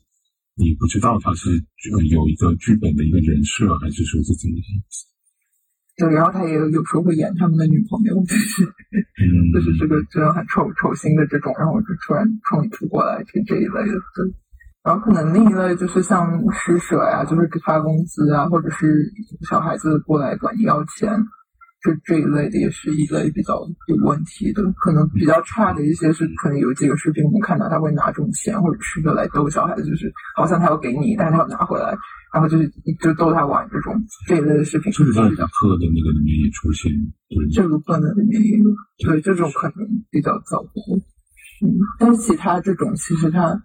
你不知道他是有一个剧本的一个人设，还是说是怎么样子？对，然后他也有有时候会演他们的女朋友，就是，就是这个这种很丑丑星的这种，然后就突然冲你突过来，这这一类的。然后可能另一类就是像施舍呀，就是给发工资啊，或者是小孩子过来管你要钱，这这一类的也是一类比较有问题的。可能比较差的一些是，可能有几个视频我们看到他会拿这种钱或者施舍来逗小孩子，就是好像他要给你，但是他要拿回来，然后就是就逗他玩这种这一类的视频。这个在课的那个里面也出现，这个课的里面也有，对这种可能比较糟糕。嗯，但是其他这种其实他。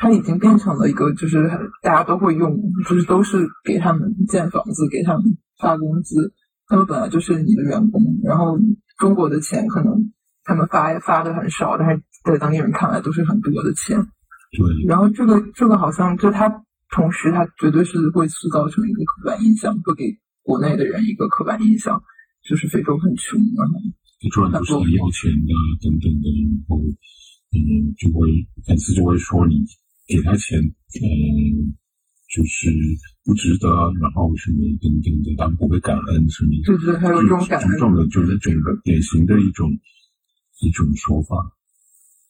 它已经变成了一个，就是大家都会用，就是都是给他们建房子，给他们发工资。他们本来就是你的员工，然后中国的钱可能他们发发的很少，但是在当地人看来都是很多的钱。对。然后这个这个好像就他同时他绝对是会塑造成一个刻板印象，会给国内的人一个刻板印象，就是非洲很穷，然后非洲人都是很要钱的等等的，然后嗯就会粉丝就会说你。给他钱，嗯，就是不值得，然后什么等等的，但不会感恩什么，就是还有这种感恩的，就是整个典型的一种一种说法。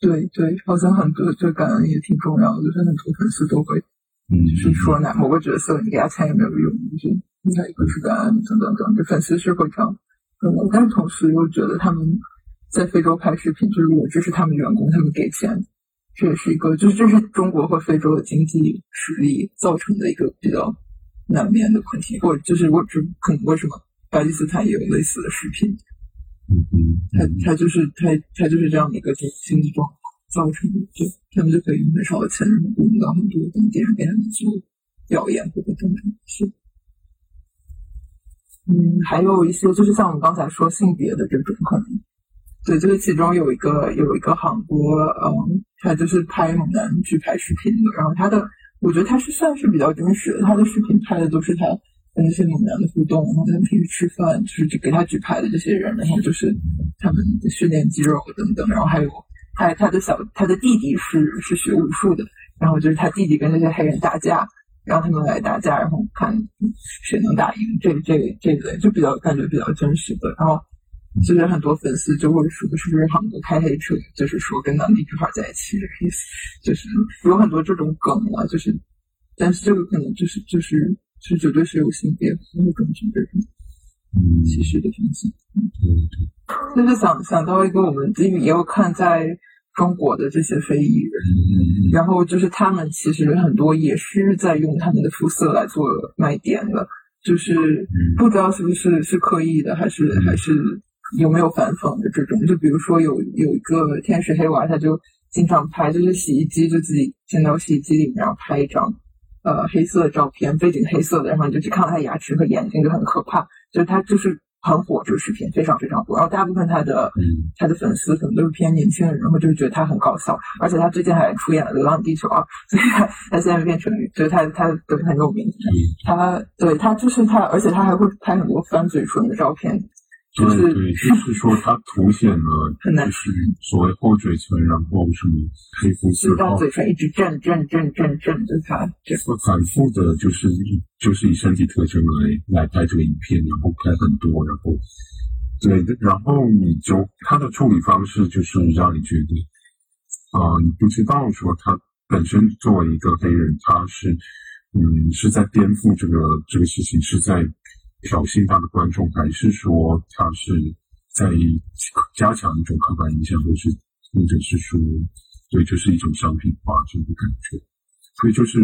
对对，好像很多对感恩也挺重要的，就是很多粉丝都会，嗯，就是说哪某个角色你给他钱也没有用，就是应该不是感恩等等等，就粉丝是会这样，嗯，但是同时又觉得他们在非洲拍视频，就是我支持他们员工，他们给钱。这也是一个，就是这是中国和非洲的经济实力造成的一个比较难免的问题，或者就是我只可能为什么巴基斯坦也有类似的视频，嗯嗯，他他就是他他就是这样的一个经经济状况造成的，就他们就可以用很少的钱，然后雇到很多当地人给他们做表演或者等等是，嗯，还有一些就是像我们刚才说性别的这种可能。对，就是其中有一个有一个韩国，嗯，他就是拍猛男去拍视频的，然后他的，我觉得他是算是比较真实的，他的视频拍的都是他跟那些猛男的互动，然后他们平时吃饭，就是给他举牌的这些人，然后就是他们训练肌肉等等，然后还有他他的小他的弟弟是是学武术的，然后就是他弟弟跟那些黑人打架，让他们来打架，然后看谁能打赢，这这这类就比较感觉比较真实的，然后。就是很多粉丝就会说，是不是韩国开黑车？就是说跟当地女孩在一起，这个意思。就是有很多这种梗啊，就是，但是这个可能就是就是是绝对是有性别和种族这种歧视的东西。嗯，就是想想到一个，我们也有看在中国的这些非裔人，然后就是他们其实很多也是在用他们的肤色来做卖点的，就是不知道是不是是刻意的，还是还是。有没有反讽的这种？就比如说有有一个天使黑娃，他就经常拍，就是洗衣机就自己进到洗衣机里面，然后拍一张呃黑色的照片，背景黑色的，然后你就去看到他牙齿和眼睛，就很可怕。就是他就是很火这个视频，非常非常火。然后大部分他的他的粉丝可能都是偏年轻人，然后就觉得他很搞笑。而且他最近还出演了《流浪地球》二，所以他他现在变成就是他他都很有名。他对他就是他，而且他还会拍很多翻嘴唇的照片。就是对，就是说它凸显了，就是所谓厚嘴唇，然后什么黑肤色，大嘴唇一直震震震震震着它，反复的，就是就是以身体特征来来拍这个影片，然后拍很多，然后对，然后你就他的处理方式就是让你觉得，啊，你不知道说他本身作为一个黑人，他是嗯是在颠覆这个这个事情，是在。挑衅他的观众，还是说他是在加强一种刻板印象，或是或者是说，对，就是一种商品化这种感觉。所以就是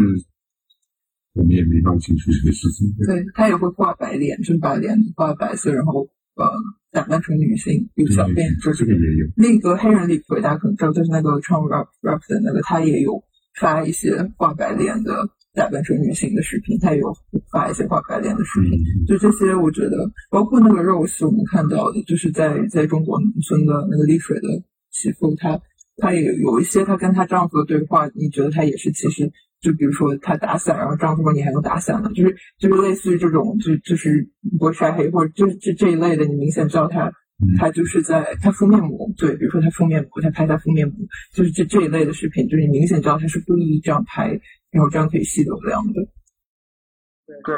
我们也没弄清楚这个事情。对他也会挂白脸，就是把脸挂白色，然后呃打扮成女性，有小辫子。这个也有。那个黑人李逵大家可能知道，就是那个唱 rap rap 的那个，他也有发一些挂白脸的。打扮成女性的视频，她也有发一些画白脸的视频，就这些，我觉得包括那个 Rose，我们看到的，就是在在中国农村的那个丽水的媳妇，她她也有一些她跟她丈夫的对话，你觉得她也是其实就比如说她打伞，然后丈夫说你还能打伞呢，就是就是类似于这种，就就是不会晒黑或者就是这这一类的，你明显知道她她就是在她敷面膜，对，比如说她敷面膜，她拍她敷面膜，就是这这一类的视频，就是你明显知道她是故意这样拍。然后这样可以吸流量的。对，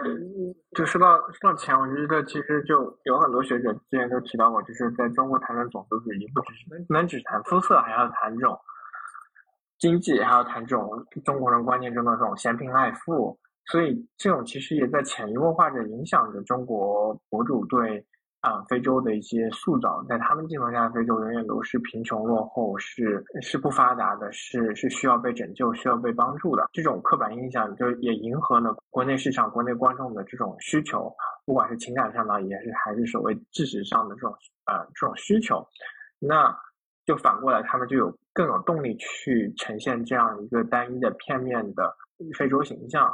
就说到说到钱，我觉得其实就有很多学者之前都提到过，就是在中国谈论种族主义，不只是不能只谈肤色，还要谈这种经济，还要谈这种中国人观念中的这种嫌贫爱富。所以这种其实也在潜移默化的影响着中国博主对。啊，非洲的一些塑造，在他们镜头下的，非洲永远都是贫穷落后，是是不发达的，是是需要被拯救、需要被帮助的。这种刻板印象就也迎合了国内市场、国内观众的这种需求，不管是情感上的，也是还是所谓知识上的这种呃这种需求。那就反过来，他们就有更有动力去呈现这样一个单一的、片面的非洲形象。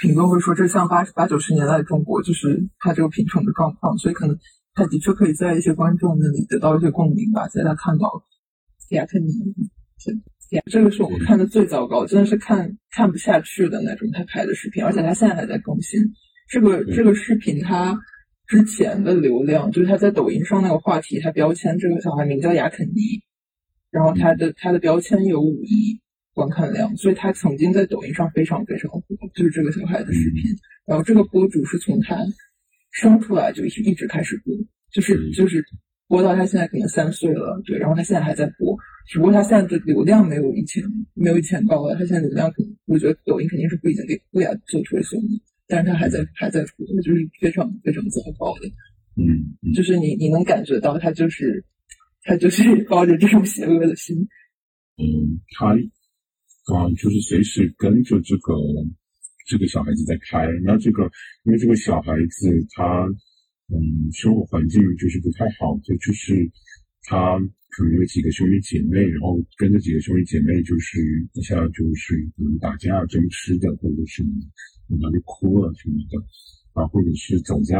评论会说，这像八八九十年代的中国，就是他这个贫穷的状况，所以可能。他的确可以在一些观众那里得到一些共鸣吧，在他看到亚特尼，这个是我们看的最糟糕，真的是看看不下去的那种他拍的视频，而且他现在还在更新。这个这个视频他之前的流量，就是他在抖音上那个话题，他标签这个小孩名叫雅肯尼，然后他的他的标签有五亿观看量，所以他曾经在抖音上非常非常火，就是这个小孩的视频。然后这个博主是从他。生出来就一一直开始播，就是就是播到他现在可能三岁了，对，然后他现在还在播，只不过他现在的流量没有以前没有以前高了，他现在流量可能我觉得抖音肯定是不已经给不给他做推送了，但是他还在还在播，就是非常非常糟糕的，嗯，就是你你能感觉到他就是他就是抱着这种邪恶的心，嗯，他啊就是随时跟着这个。这个小孩子在开，那这个因为这个小孩子他嗯生活环境就是不太好，就就是他可能有几个兄弟姐妹，然后跟着几个兄弟姐妹就是一下就是可能打架争吃的，或者是哪里哭了什么的，啊，或者是走在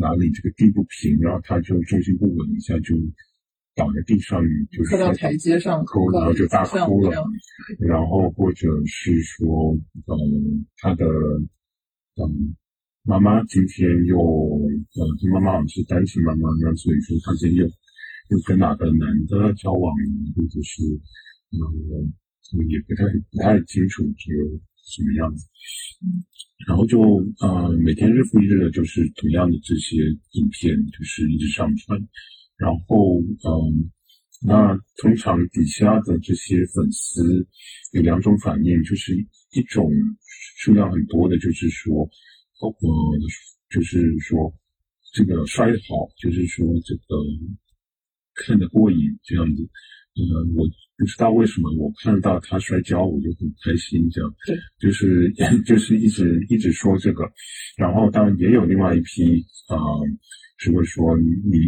哪里这个地不平，然后他就重心不稳一下就。倒在地上，就是跳到台阶上哭，然后就大哭了。然后或者是说，嗯，他的嗯妈妈今天又，呃，他妈妈好像是单亲妈妈，那所以说他今天又又跟哪个男的交往，或者是嗯，也不太不太清楚这个什么样子。然后就呃，每天日复一日的，就是同样的这些影片，就是一直上传。然后，嗯，那通常底下的这些粉丝有两种反应，就是一种数量很多的，就是说，呃，就是说这个摔得好，就是说这个看得过瘾这样子。呃，我不知道为什么我看到他摔跤我就很开心，这样，对，就是 就是一直一直说这个。然后当然也有另外一批啊，就会说你。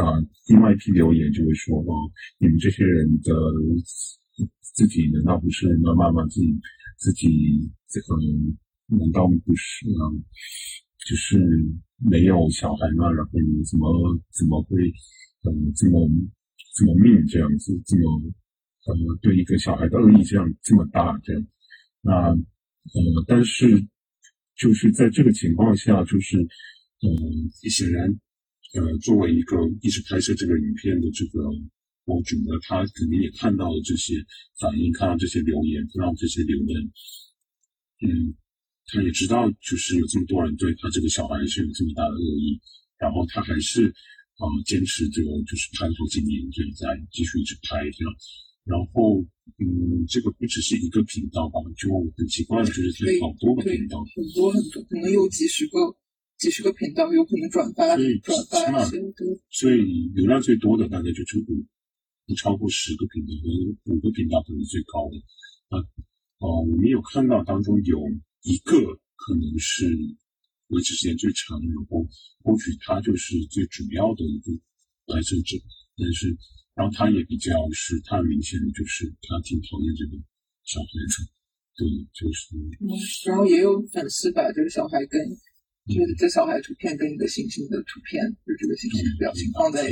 啊，另外一批留言就会说：“哦，你们这些人的自己难道不是妈妈吗？自己自己这个难道不是啊？就是没有小孩吗？然后你怎么怎么会嗯这么这么命这样子，这么呃对一个小孩的恶意这样这么大这样？那呃，但是就是在这个情况下，就是嗯，显然。”呃，作为一个一直拍摄这个影片的这个博主呢，他肯定也看到了这些反应，看到这些留言，看到这些留言，嗯，他也知道就是有这么多人对他这个小孩是有这么大的恶意，然后他还是啊坚持着就是拍了好几年，就在继续一直拍这样。然后，嗯，这个不只是一个频道吧，就很奇怪的就是它有好多个频道，很多很多，可能有几十个、几十个频道，有可能转发转发一些。所以流量最多的大概就就五，不超过十个频道，五个频道可能是最高的。啊，哦，我们有看到当中有一个可能是维持时间最长，然后或许他就是最主要的一个拍摄者，但是。然后他也比较是，他明显的就是他挺讨厌这个小孩子，对，就是。嗯，然后也有粉丝把这个小孩跟，就是这小孩图片跟一个星星的图片，就这个星星的表情放在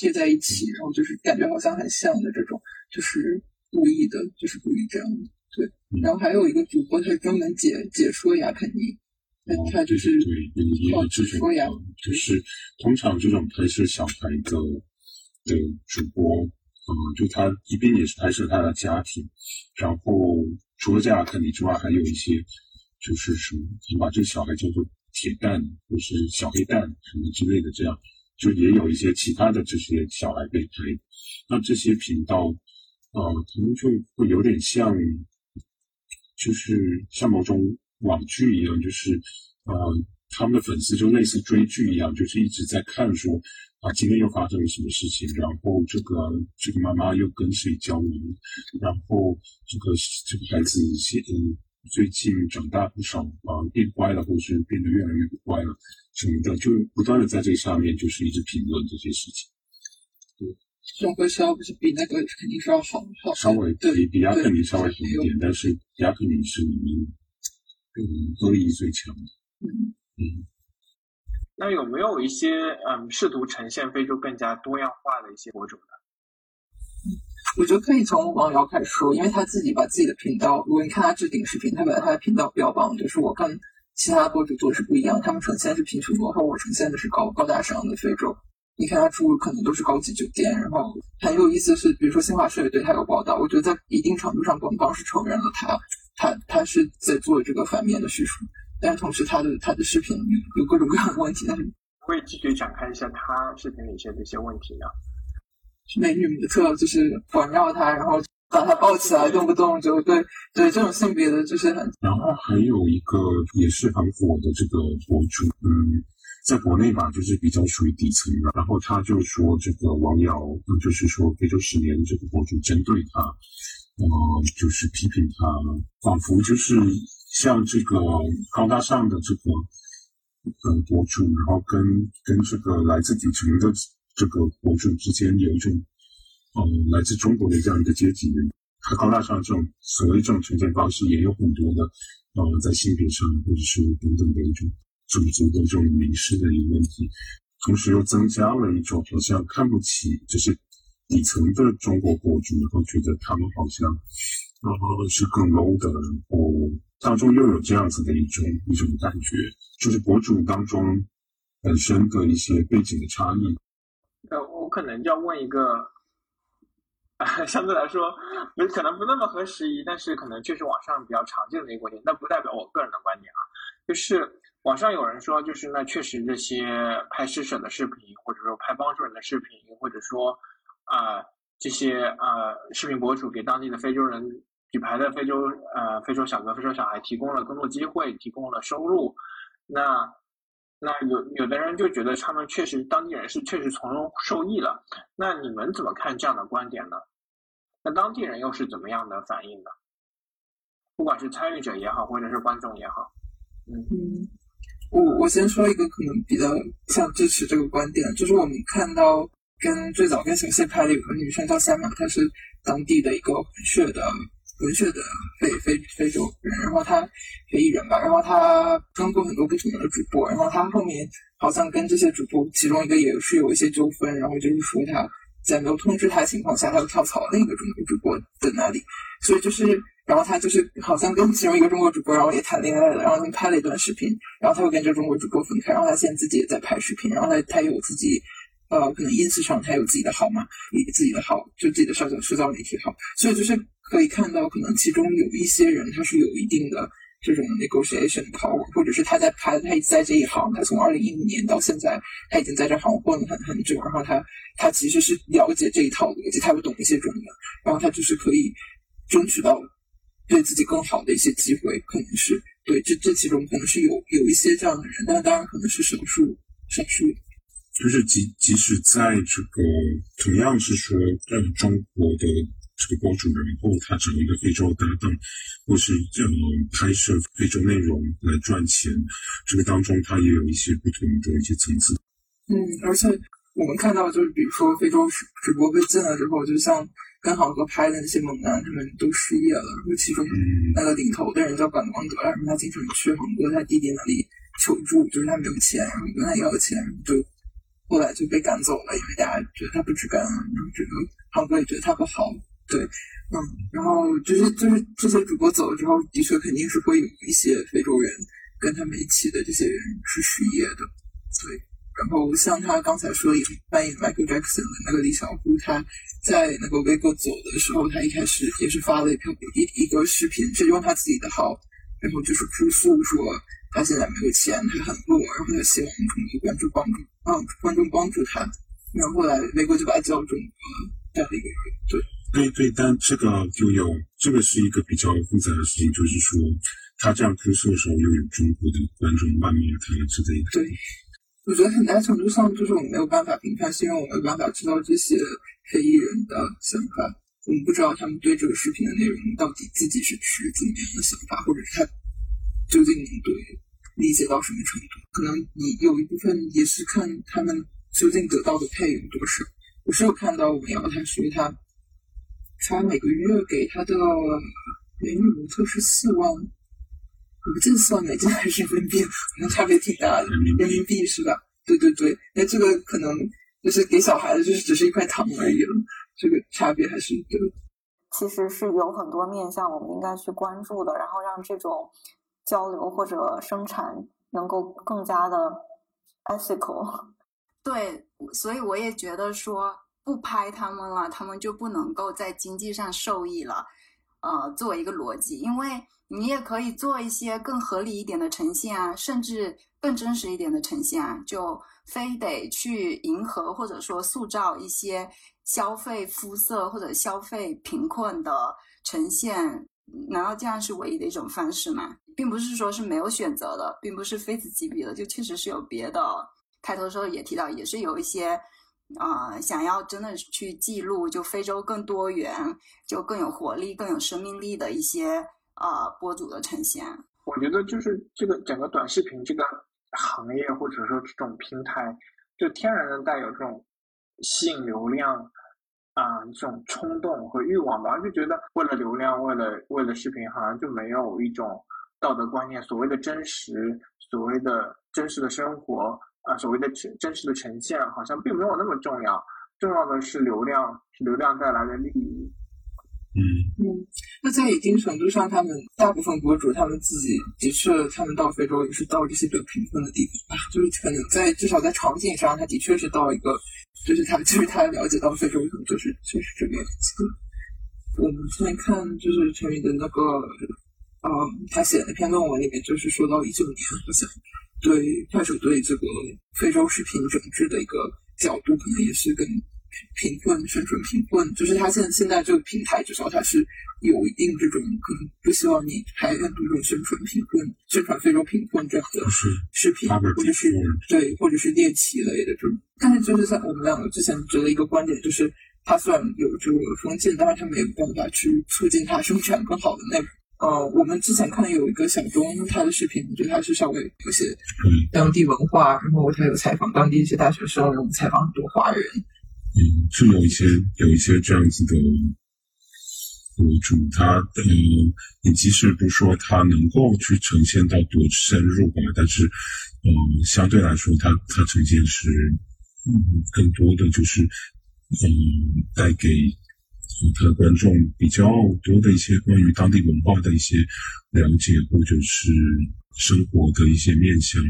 贴在一起，然后就是感觉好像很像的这种，就是故意的，就是故意这样的，对。然后还有一个主播，他专门解解说雅肯尼，他就是对，靠解说雅，就是通常这种拍摄小孩的。的主播，嗯，就他一边也是拍摄他的家庭，然后除了这样肯尼之外，还有一些就是什么，把这个小孩叫做铁蛋或是小黑蛋什么之类的，这样就也有一些其他的这些小孩被拍。那这些频道，呃，可能就会有点像，就是像某种网剧一样，就是呃，他们的粉丝就类似追剧一样，就是一直在看说。啊，今天又发生了什么事情？然后这个这个妈妈又跟谁交流？然后这个这个孩子现嗯最近长大不少啊，变乖了，或者是变得越来越不乖了什么的，就不断的在这个下面就是一直评论这些事情。对，生活稍微是比那个肯定是要好好，稍微比比亚克尼稍微好一点，但是亚克尼是里面嗯恶意最强的。嗯嗯。那有没有一些嗯试图呈现非洲更加多样化的一些博主呢？我觉得可以从王瑶开始说，因为他自己把自己的频道，如果你看他置顶视频，他把他的频道标榜就是我跟其他博主做的是不一样，他们呈现是贫穷落后，我呈现的是高高大上的非洲。你看他住的可能都是高级酒店，然后很有意思是，比如说新华社也对他有报道，我觉得在一定程度上官方是承认了他他他是在做这个反面的叙述。但同时，他的他的视频有各种各样的问题，但是会继续展开一下他视频里一些这些问题呢？美女模特就是环绕他，然后把他抱起来，动不动就对对这种性别的就是很。然后还有一个也是很火的这个博主，嗯，在国内吧，就是比较属于底层的。然后他就说这个王瑶，就是说非洲十年这个博主针对他，呃，就是批评他，仿佛就是。像这个高大上的这个呃博主，然后跟跟这个来自底层的这个博主之间有一种呃来自中国的这样一个阶级，他高大上这种所谓这种呈现方式，也有很多的呃在性别上或者是等等的一种种族的这种凝视的一个问题，同时又增加了一种好像看不起就是底层的中国博主，然后觉得他们好像呃是更 low 的，然后。当中又有这样子的一种一种感觉，就是博主当中本身的一些背景的差异。呃，我可能要问一个，啊，相对来说，可能不那么合时宜，但是可能确实网上比较常见的一个观点，那不代表我个人的观点啊。就是网上有人说，就是那确实这些拍施舍的视频，或者说拍帮助人的视频，或者说啊这些啊视频博主给当地的非洲人。举牌的非洲呃非洲小哥非洲小孩提供了工作机会，提供了收入，那那有有的人就觉得他们确实当地人是确实从中受益了，那你们怎么看这样的观点呢？那当地人又是怎么样的反应呢？不管是参与者也好，或者是观众也好，嗯，我我先说一个可能比较像支持这个观点，就是我们看到跟最早跟小谢拍的有个女生叫夏玛，她是当地的一个混血的。文学的非非非洲人，然后他非裔人吧，然后他跟过很多不同的主播，然后他后面好像跟这些主播其中一个也是有一些纠纷，然后就是说他在没有通知他的情况下，他又跳槽了另一个中国主播的那里，所以就是然后他就是好像跟其中一个中国主播，然后也谈恋爱了，然后他们拍了一段视频，然后他又跟这中国主播分开，然后他现在自己也在拍视频，然后他他有自己。呃，可能 ins 上他有自己的号嘛，以自己的号就自己的社交社交媒体号，所以就是可以看到，可能其中有一些人他是有一定的这种 negotiation power，或者是他在拍，他在这一行，他从二零一五年到现在，他已经在这行混了很很久，然后他他其实是了解这一套逻辑，他又懂一些中文，然后他就是可以争取到对自己更好的一些机会，可能是对这这其中可能是有有一些这样的人，但当然可能是少数少数。就是即即使在这个同样是说，呃，中国的这个博主，然后他找一个非洲搭档，或是呃拍摄非洲内容来赚钱，这个当中他也有一些不同的一些层次。嗯，而且我们看到，就是比如说非洲直直播被禁了之后，就像跟好哥拍的那些猛男，他们都失业了。然后其中那个领头的人叫管光德，然后他经常去航哥他弟弟那里求助，就是他没有钱，然后跟他要钱就。后来就被赶走了，因为大家觉得他不值干，然后这个航哥也觉得他不好，对，嗯，然后就是就是这些主播走了之后，的确肯定是会有一些非洲人跟他们一起的这些人是失业的，对。然后像他刚才说演扮演 Michael Jackson 的那个李小璐，他在那个 Vigo 走的时候，他一开始也是发了一条一一个视频，是用他自己的号，然后就是哭诉说。他现在没有钱，他很弱，然后他希望中国观众帮助，帮观众帮助他。然后后来美国就把他叫中国这样的一个人，对对对，但这个就有这个是一个比较复杂的事情，就是说他这样哭诉的时候，又有中国的观众谩骂他之类的。对，我觉得很大程度上就是我们没有办法评判，是因为我没有办法知道这些黑衣人的想法，我们不知道他们对这个视频的内容到底自己是持怎么样的想法，或者是他究竟能对。理解到什么程度？可能你有一部分也是看他们究竟得到的配有多少。我是有看到我瑶他说他他每个月给他的美女模特是四万，我不记得算美金还是人民币，可能差别挺大的。人民币是吧？对对对，那这个可能就是给小孩子就是只是一块糖而已了，这个差别还是对。其实是有很多面向我们应该去关注的，然后让这种。交流或者生产能够更加的 ethical，对，所以我也觉得说不拍他们了，他们就不能够在经济上受益了。呃，作为一个逻辑，因为你也可以做一些更合理一点的呈现啊，甚至更真实一点的呈现啊，就非得去迎合或者说塑造一些消费肤色或者消费贫困的呈现。难道这样是唯一的一种方式吗？并不是说是没有选择的，并不是非此即彼的，就确实是有别的。开头的时候也提到，也是有一些啊，想要真的去记录，就非洲更多元、就更有活力、更有生命力的一些啊博主的呈现。我觉得就是这个整个短视频这个行业，或者说这种平台，就天然的带有这种吸引流量。啊，这种冲动和欲望吧，就觉得为了流量，为了为了视频，好像就没有一种道德观念。所谓的真实，所谓的真实的生活，啊，所谓的真真实的呈现，好像并没有那么重要。重要的是流量，是流量带来的利益。嗯嗯，那在一定程度上，他们大部分博主他们自己的确，他们到非洲也是到这些比较贫困的地方吧，就是可能在至少在场景上，他的确是到一个，就是他就是他了解到非洲可能就是就是这个样子。我们现在看就是陈宇的那个，嗯，他写的那篇论文里面就是说到一九年，好像对快手对这个非洲视频整治的一个角度，可能也是跟。贫困宣传贫困，就是他现现在这个平台，至少他是有一定这种可能不希望你拍很多这种宣传贫困、宣传非洲贫困这样的视频，或者是对，或者是猎奇类的这种。但是就是在我们两个之前觉得一个观点，就是他虽然有这个封禁，但是他没有办法去促进他生产更好的内容。呃，我们之前看有一个小东他的视频，我觉得他是稍微有些当地文化，然后他有采访当地一些大学生，然后采访很多华人。嗯，是有一些有一些这样子的博主，他呃，你即使不说他能够去呈现到多深入吧，但是嗯，相对来说，他他呈现是嗯，更多的就是嗯，带给他的观众比较多的一些关于当地文化的一些了解，或者是生活的一些面向。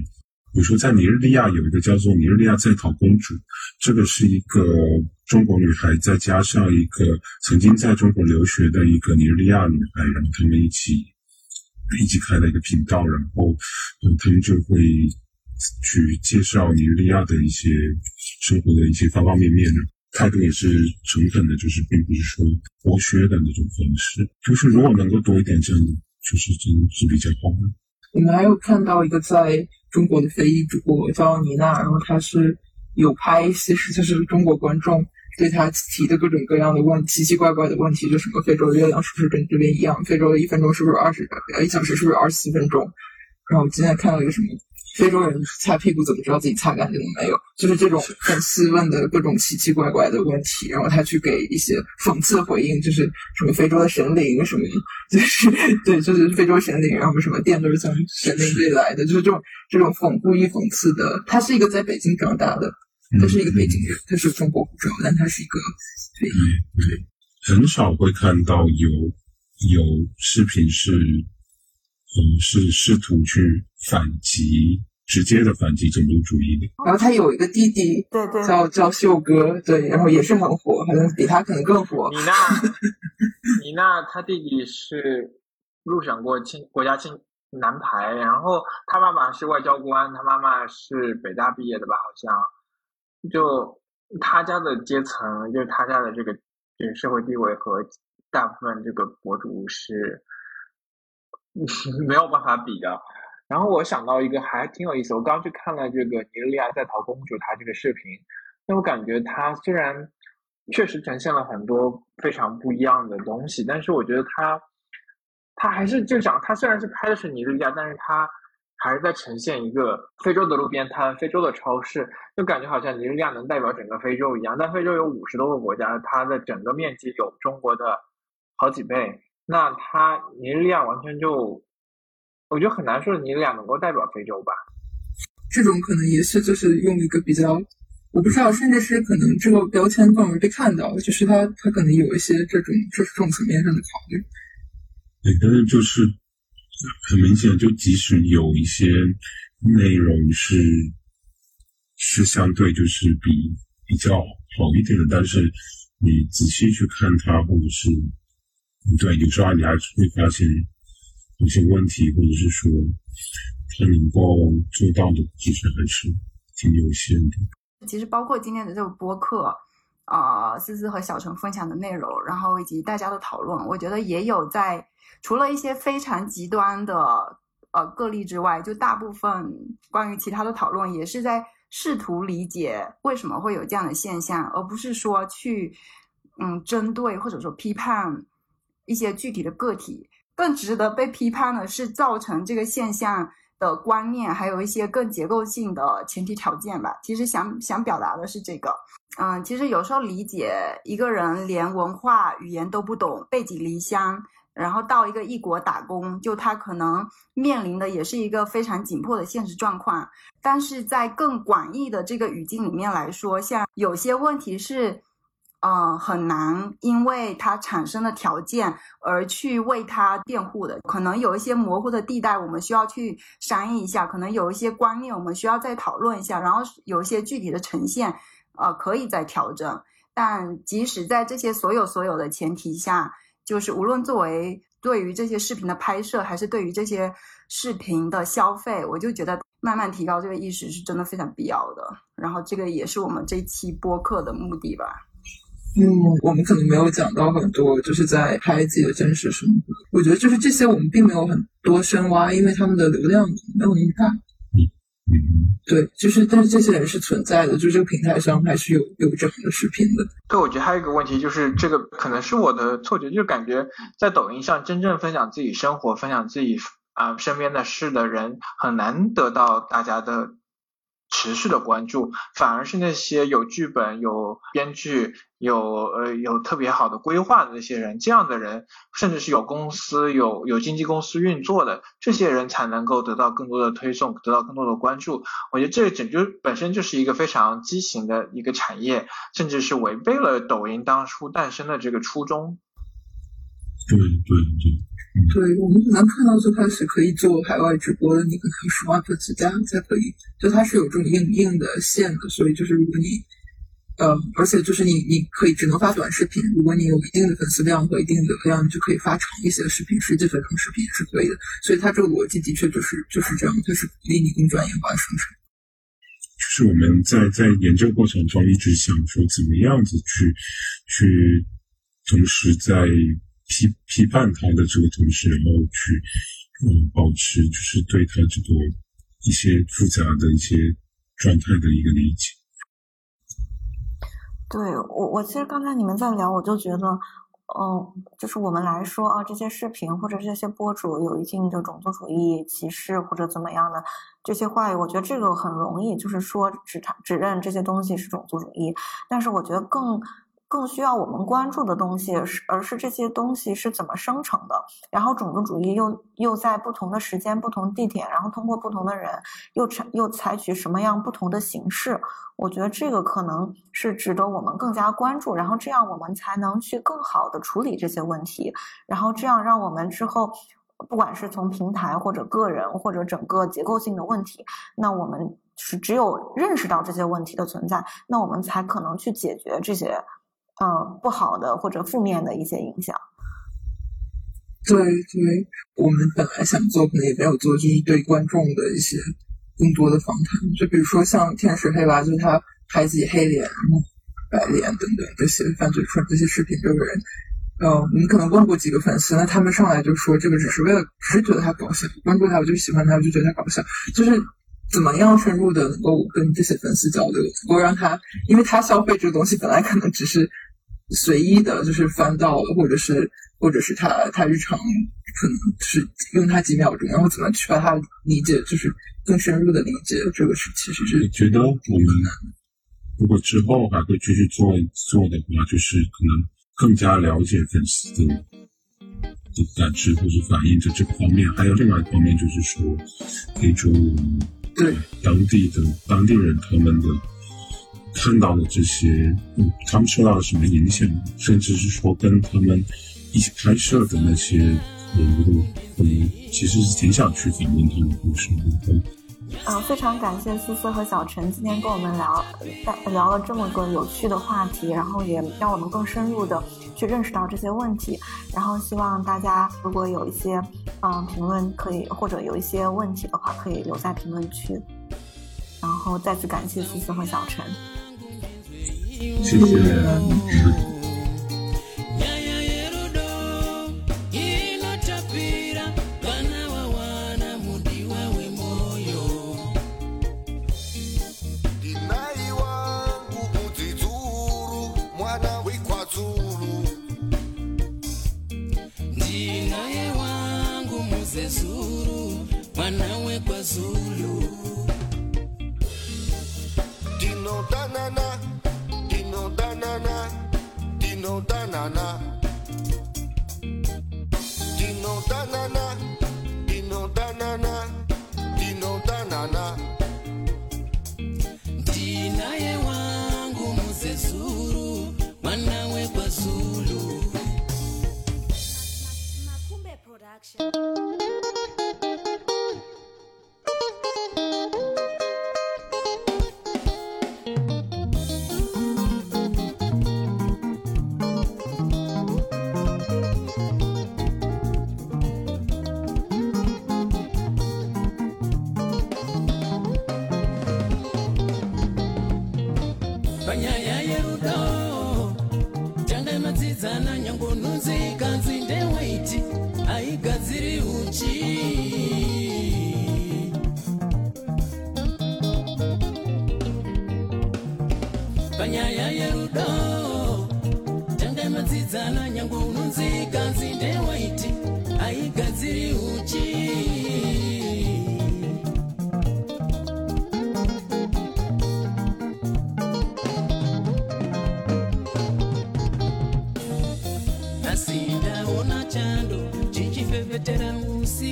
比如说，在尼日利亚有一个叫做“尼日利亚在逃公主”，这个是一个中国女孩，再加上一个曾经在中国留学的一个尼日利亚女孩，然后他们一起一起开了一个频道，然后，他们就会去介绍尼日利亚的一些生活的一些方方面面的。态度也是诚恳的，就是并不是说剥削的那种方式。就是如果能够多一点这样的，就是真的是比较好的。我们还有看到一个在中国的非裔主播叫妮娜，然后她是有拍一些，就是中国观众对她提的各种各样的问奇奇怪怪的问题，就什么非洲的月亮是不是跟这边一样？非洲的一分钟是不是二十呃一小时是不是二十四分钟？然后我今天看到一个什么？非洲人擦屁股怎么知道自己擦干净了没有？就是这种很斯问的各种奇奇怪怪的问题，然后他去给一些讽刺回应，就是什么非洲的神灵什么，就是对，就是非洲神灵，然后什么电都是从神灵这里来的，就是这种这种讽故意讽刺的。他是一个在北京长大的，他是一个北京人，他是中国护照，但他是一个对对，很少会看到有有视频是。嗯，是试图去反击，直接的反击种族主义的。然后他有一个弟弟，对对，叫叫秀哥，对，然后也是很火，好像比他可能更火。米娜，米娜，他弟弟是入选过青国家青男排，然后他爸爸是外交官，他妈妈是北大毕业的吧？好像，就他家的阶层，就是他家的这个这个社会地位和大部分这个博主是。没有办法比的。然后我想到一个还挺有意思，我刚去看了这个尼日利亚在逃公主她这个视频，那我感觉她虽然确实呈现了很多非常不一样的东西，但是我觉得她她还是就讲，她虽然是拍的是尼日利亚，但是她还是在呈现一个非洲的路边摊、非洲的超市，就感觉好像尼日利亚能代表整个非洲一样。但非洲有五十多个国家，它的整个面积有中国的好几倍。那他尼日利亚完全就，我觉得很难说尼日利亚能够代表非洲吧。这种可能也是就是用一个比较，我不知道，甚至是可能这个标签更容易被看到，就是他他可能有一些这种这种层面上的考虑。对，但是就是很明显，就即使有一些内容是是相对就是比比较好一点的，但是你仔细去看它，或者是。对，有时候你还是会发现有些问题，或者是说他能够做到的，其实还是挺有限的。其实包括今天的这个播客，啊，思思和小陈分享的内容，然后以及大家的讨论，我觉得也有在除了一些非常极端的呃个例之外，就大部分关于其他的讨论，也是在试图理解为什么会有这样的现象，而不是说去嗯针对或者说批判。一些具体的个体更值得被批判的是造成这个现象的观念，还有一些更结构性的前提条件吧。其实想想表达的是这个，嗯，其实有时候理解一个人连文化语言都不懂，背井离乡，然后到一个异国打工，就他可能面临的也是一个非常紧迫的现实状况。但是在更广义的这个语境里面来说，像有些问题是。嗯，很难，因为它产生的条件而去为它辩护的，可能有一些模糊的地带，我们需要去商议一下；可能有一些观念，我们需要再讨论一下。然后有一些具体的呈现，呃，可以再调整。但即使在这些所有所有的前提下，就是无论作为对于这些视频的拍摄，还是对于这些视频的消费，我就觉得慢慢提高这个意识是真的非常必要的。然后这个也是我们这期播客的目的吧。嗯，我们可能没有讲到很多，就是在拍自己的真实生活。我觉得就是这些，我们并没有很多深挖，因为他们的流量没有那么大。嗯嗯，对，就是但是这些人是存在的，就是这个平台上还是有有这样的视频的。对，我觉得还有一个问题就是，这个可能是我的错觉，就是感觉在抖音上真正分享自己生活、分享自己啊身边的事的人，很难得到大家的持续的关注，反而是那些有剧本、有编剧、有呃有特别好的规划的那些人，这样的人，甚至是有公司、有有经纪公司运作的这些人，才能够得到更多的推送，得到更多的关注。我觉得这整就本身就是一个非常畸形的一个产业，甚至是违背了抖音当初诞生的这个初衷。对对对。对我们可能看到最开始可以做海外直播的，你可能十万粉丝加才可以，就它是有这种硬硬的线的，所以就是如果你，呃，而且就是你你可以只能发短视频，如果你有一定的粉丝量和一定的流量，你就可以发长一些的视频，十几分钟视频也是可以的，所以它这个逻辑的确就是就是这样，就是鼓励你更专业化生成。就是我们在在研究过程中一直想说，怎么样子去去同时在。批批判他的这个同时，然后去嗯保持就是对他这个一些复杂的一些状态的一个理解。对我，我其实刚才你们在聊，我就觉得，嗯，就是我们来说啊，这些视频或者这些博主有一定的种族主义歧视或者怎么样的这些话语，我觉得这个很容易，就是说指他指认这些东西是种族主义，但是我觉得更。更需要我们关注的东西是，而是这些东西是怎么生成的。然后种族主义又又在不同的时间、不同地点，然后通过不同的人，又采又采取什么样不同的形式？我觉得这个可能是值得我们更加关注。然后这样我们才能去更好的处理这些问题。然后这样让我们之后，不管是从平台或者个人或者整个结构性的问题，那我们是只有认识到这些问题的存在，那我们才可能去解决这些。嗯，不好的或者负面的一些影响。对对，我们本来想做，可能也没有做，就是对观众的一些更多的访谈。就比如说像天使黑娃，就是他拍自己黑脸、白脸等等这些犯罪出这些视频，这个人，呃，你可能问过几个粉丝，那他们上来就说这个只是为了，只是觉得他搞笑，关注他，我就喜欢他，我就觉得他搞笑，就是。怎么样深入的能够跟这些粉丝交流，能够让他，因为他消费这个东西本来可能只是随意的，就是翻到了，或者是或者是他他日常可能是用他几秒钟，然后怎么去把它理解，就是更深入的理解，这个是其实是觉得我们如果之后还会继续做做的话，就是可能更加了解粉丝的的感知或者反应在这个方面，还有另外一方面就是说可以说。对当地的当地人，他们的看到的这些，嗯，他们受到了什么影响，甚至是说跟他们一起拍摄的那些人物，嗯，其实是挺想去访问他们故事的。嗯，非常感谢思思和小陈今天跟我们聊，聊了这么个有趣的话题，然后也让我们更深入的去认识到这些问题。然后希望大家如果有一些嗯评论可以，或者有一些问题的话，可以留在评论区。然后再次感谢思思和小陈，谢谢。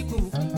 comigo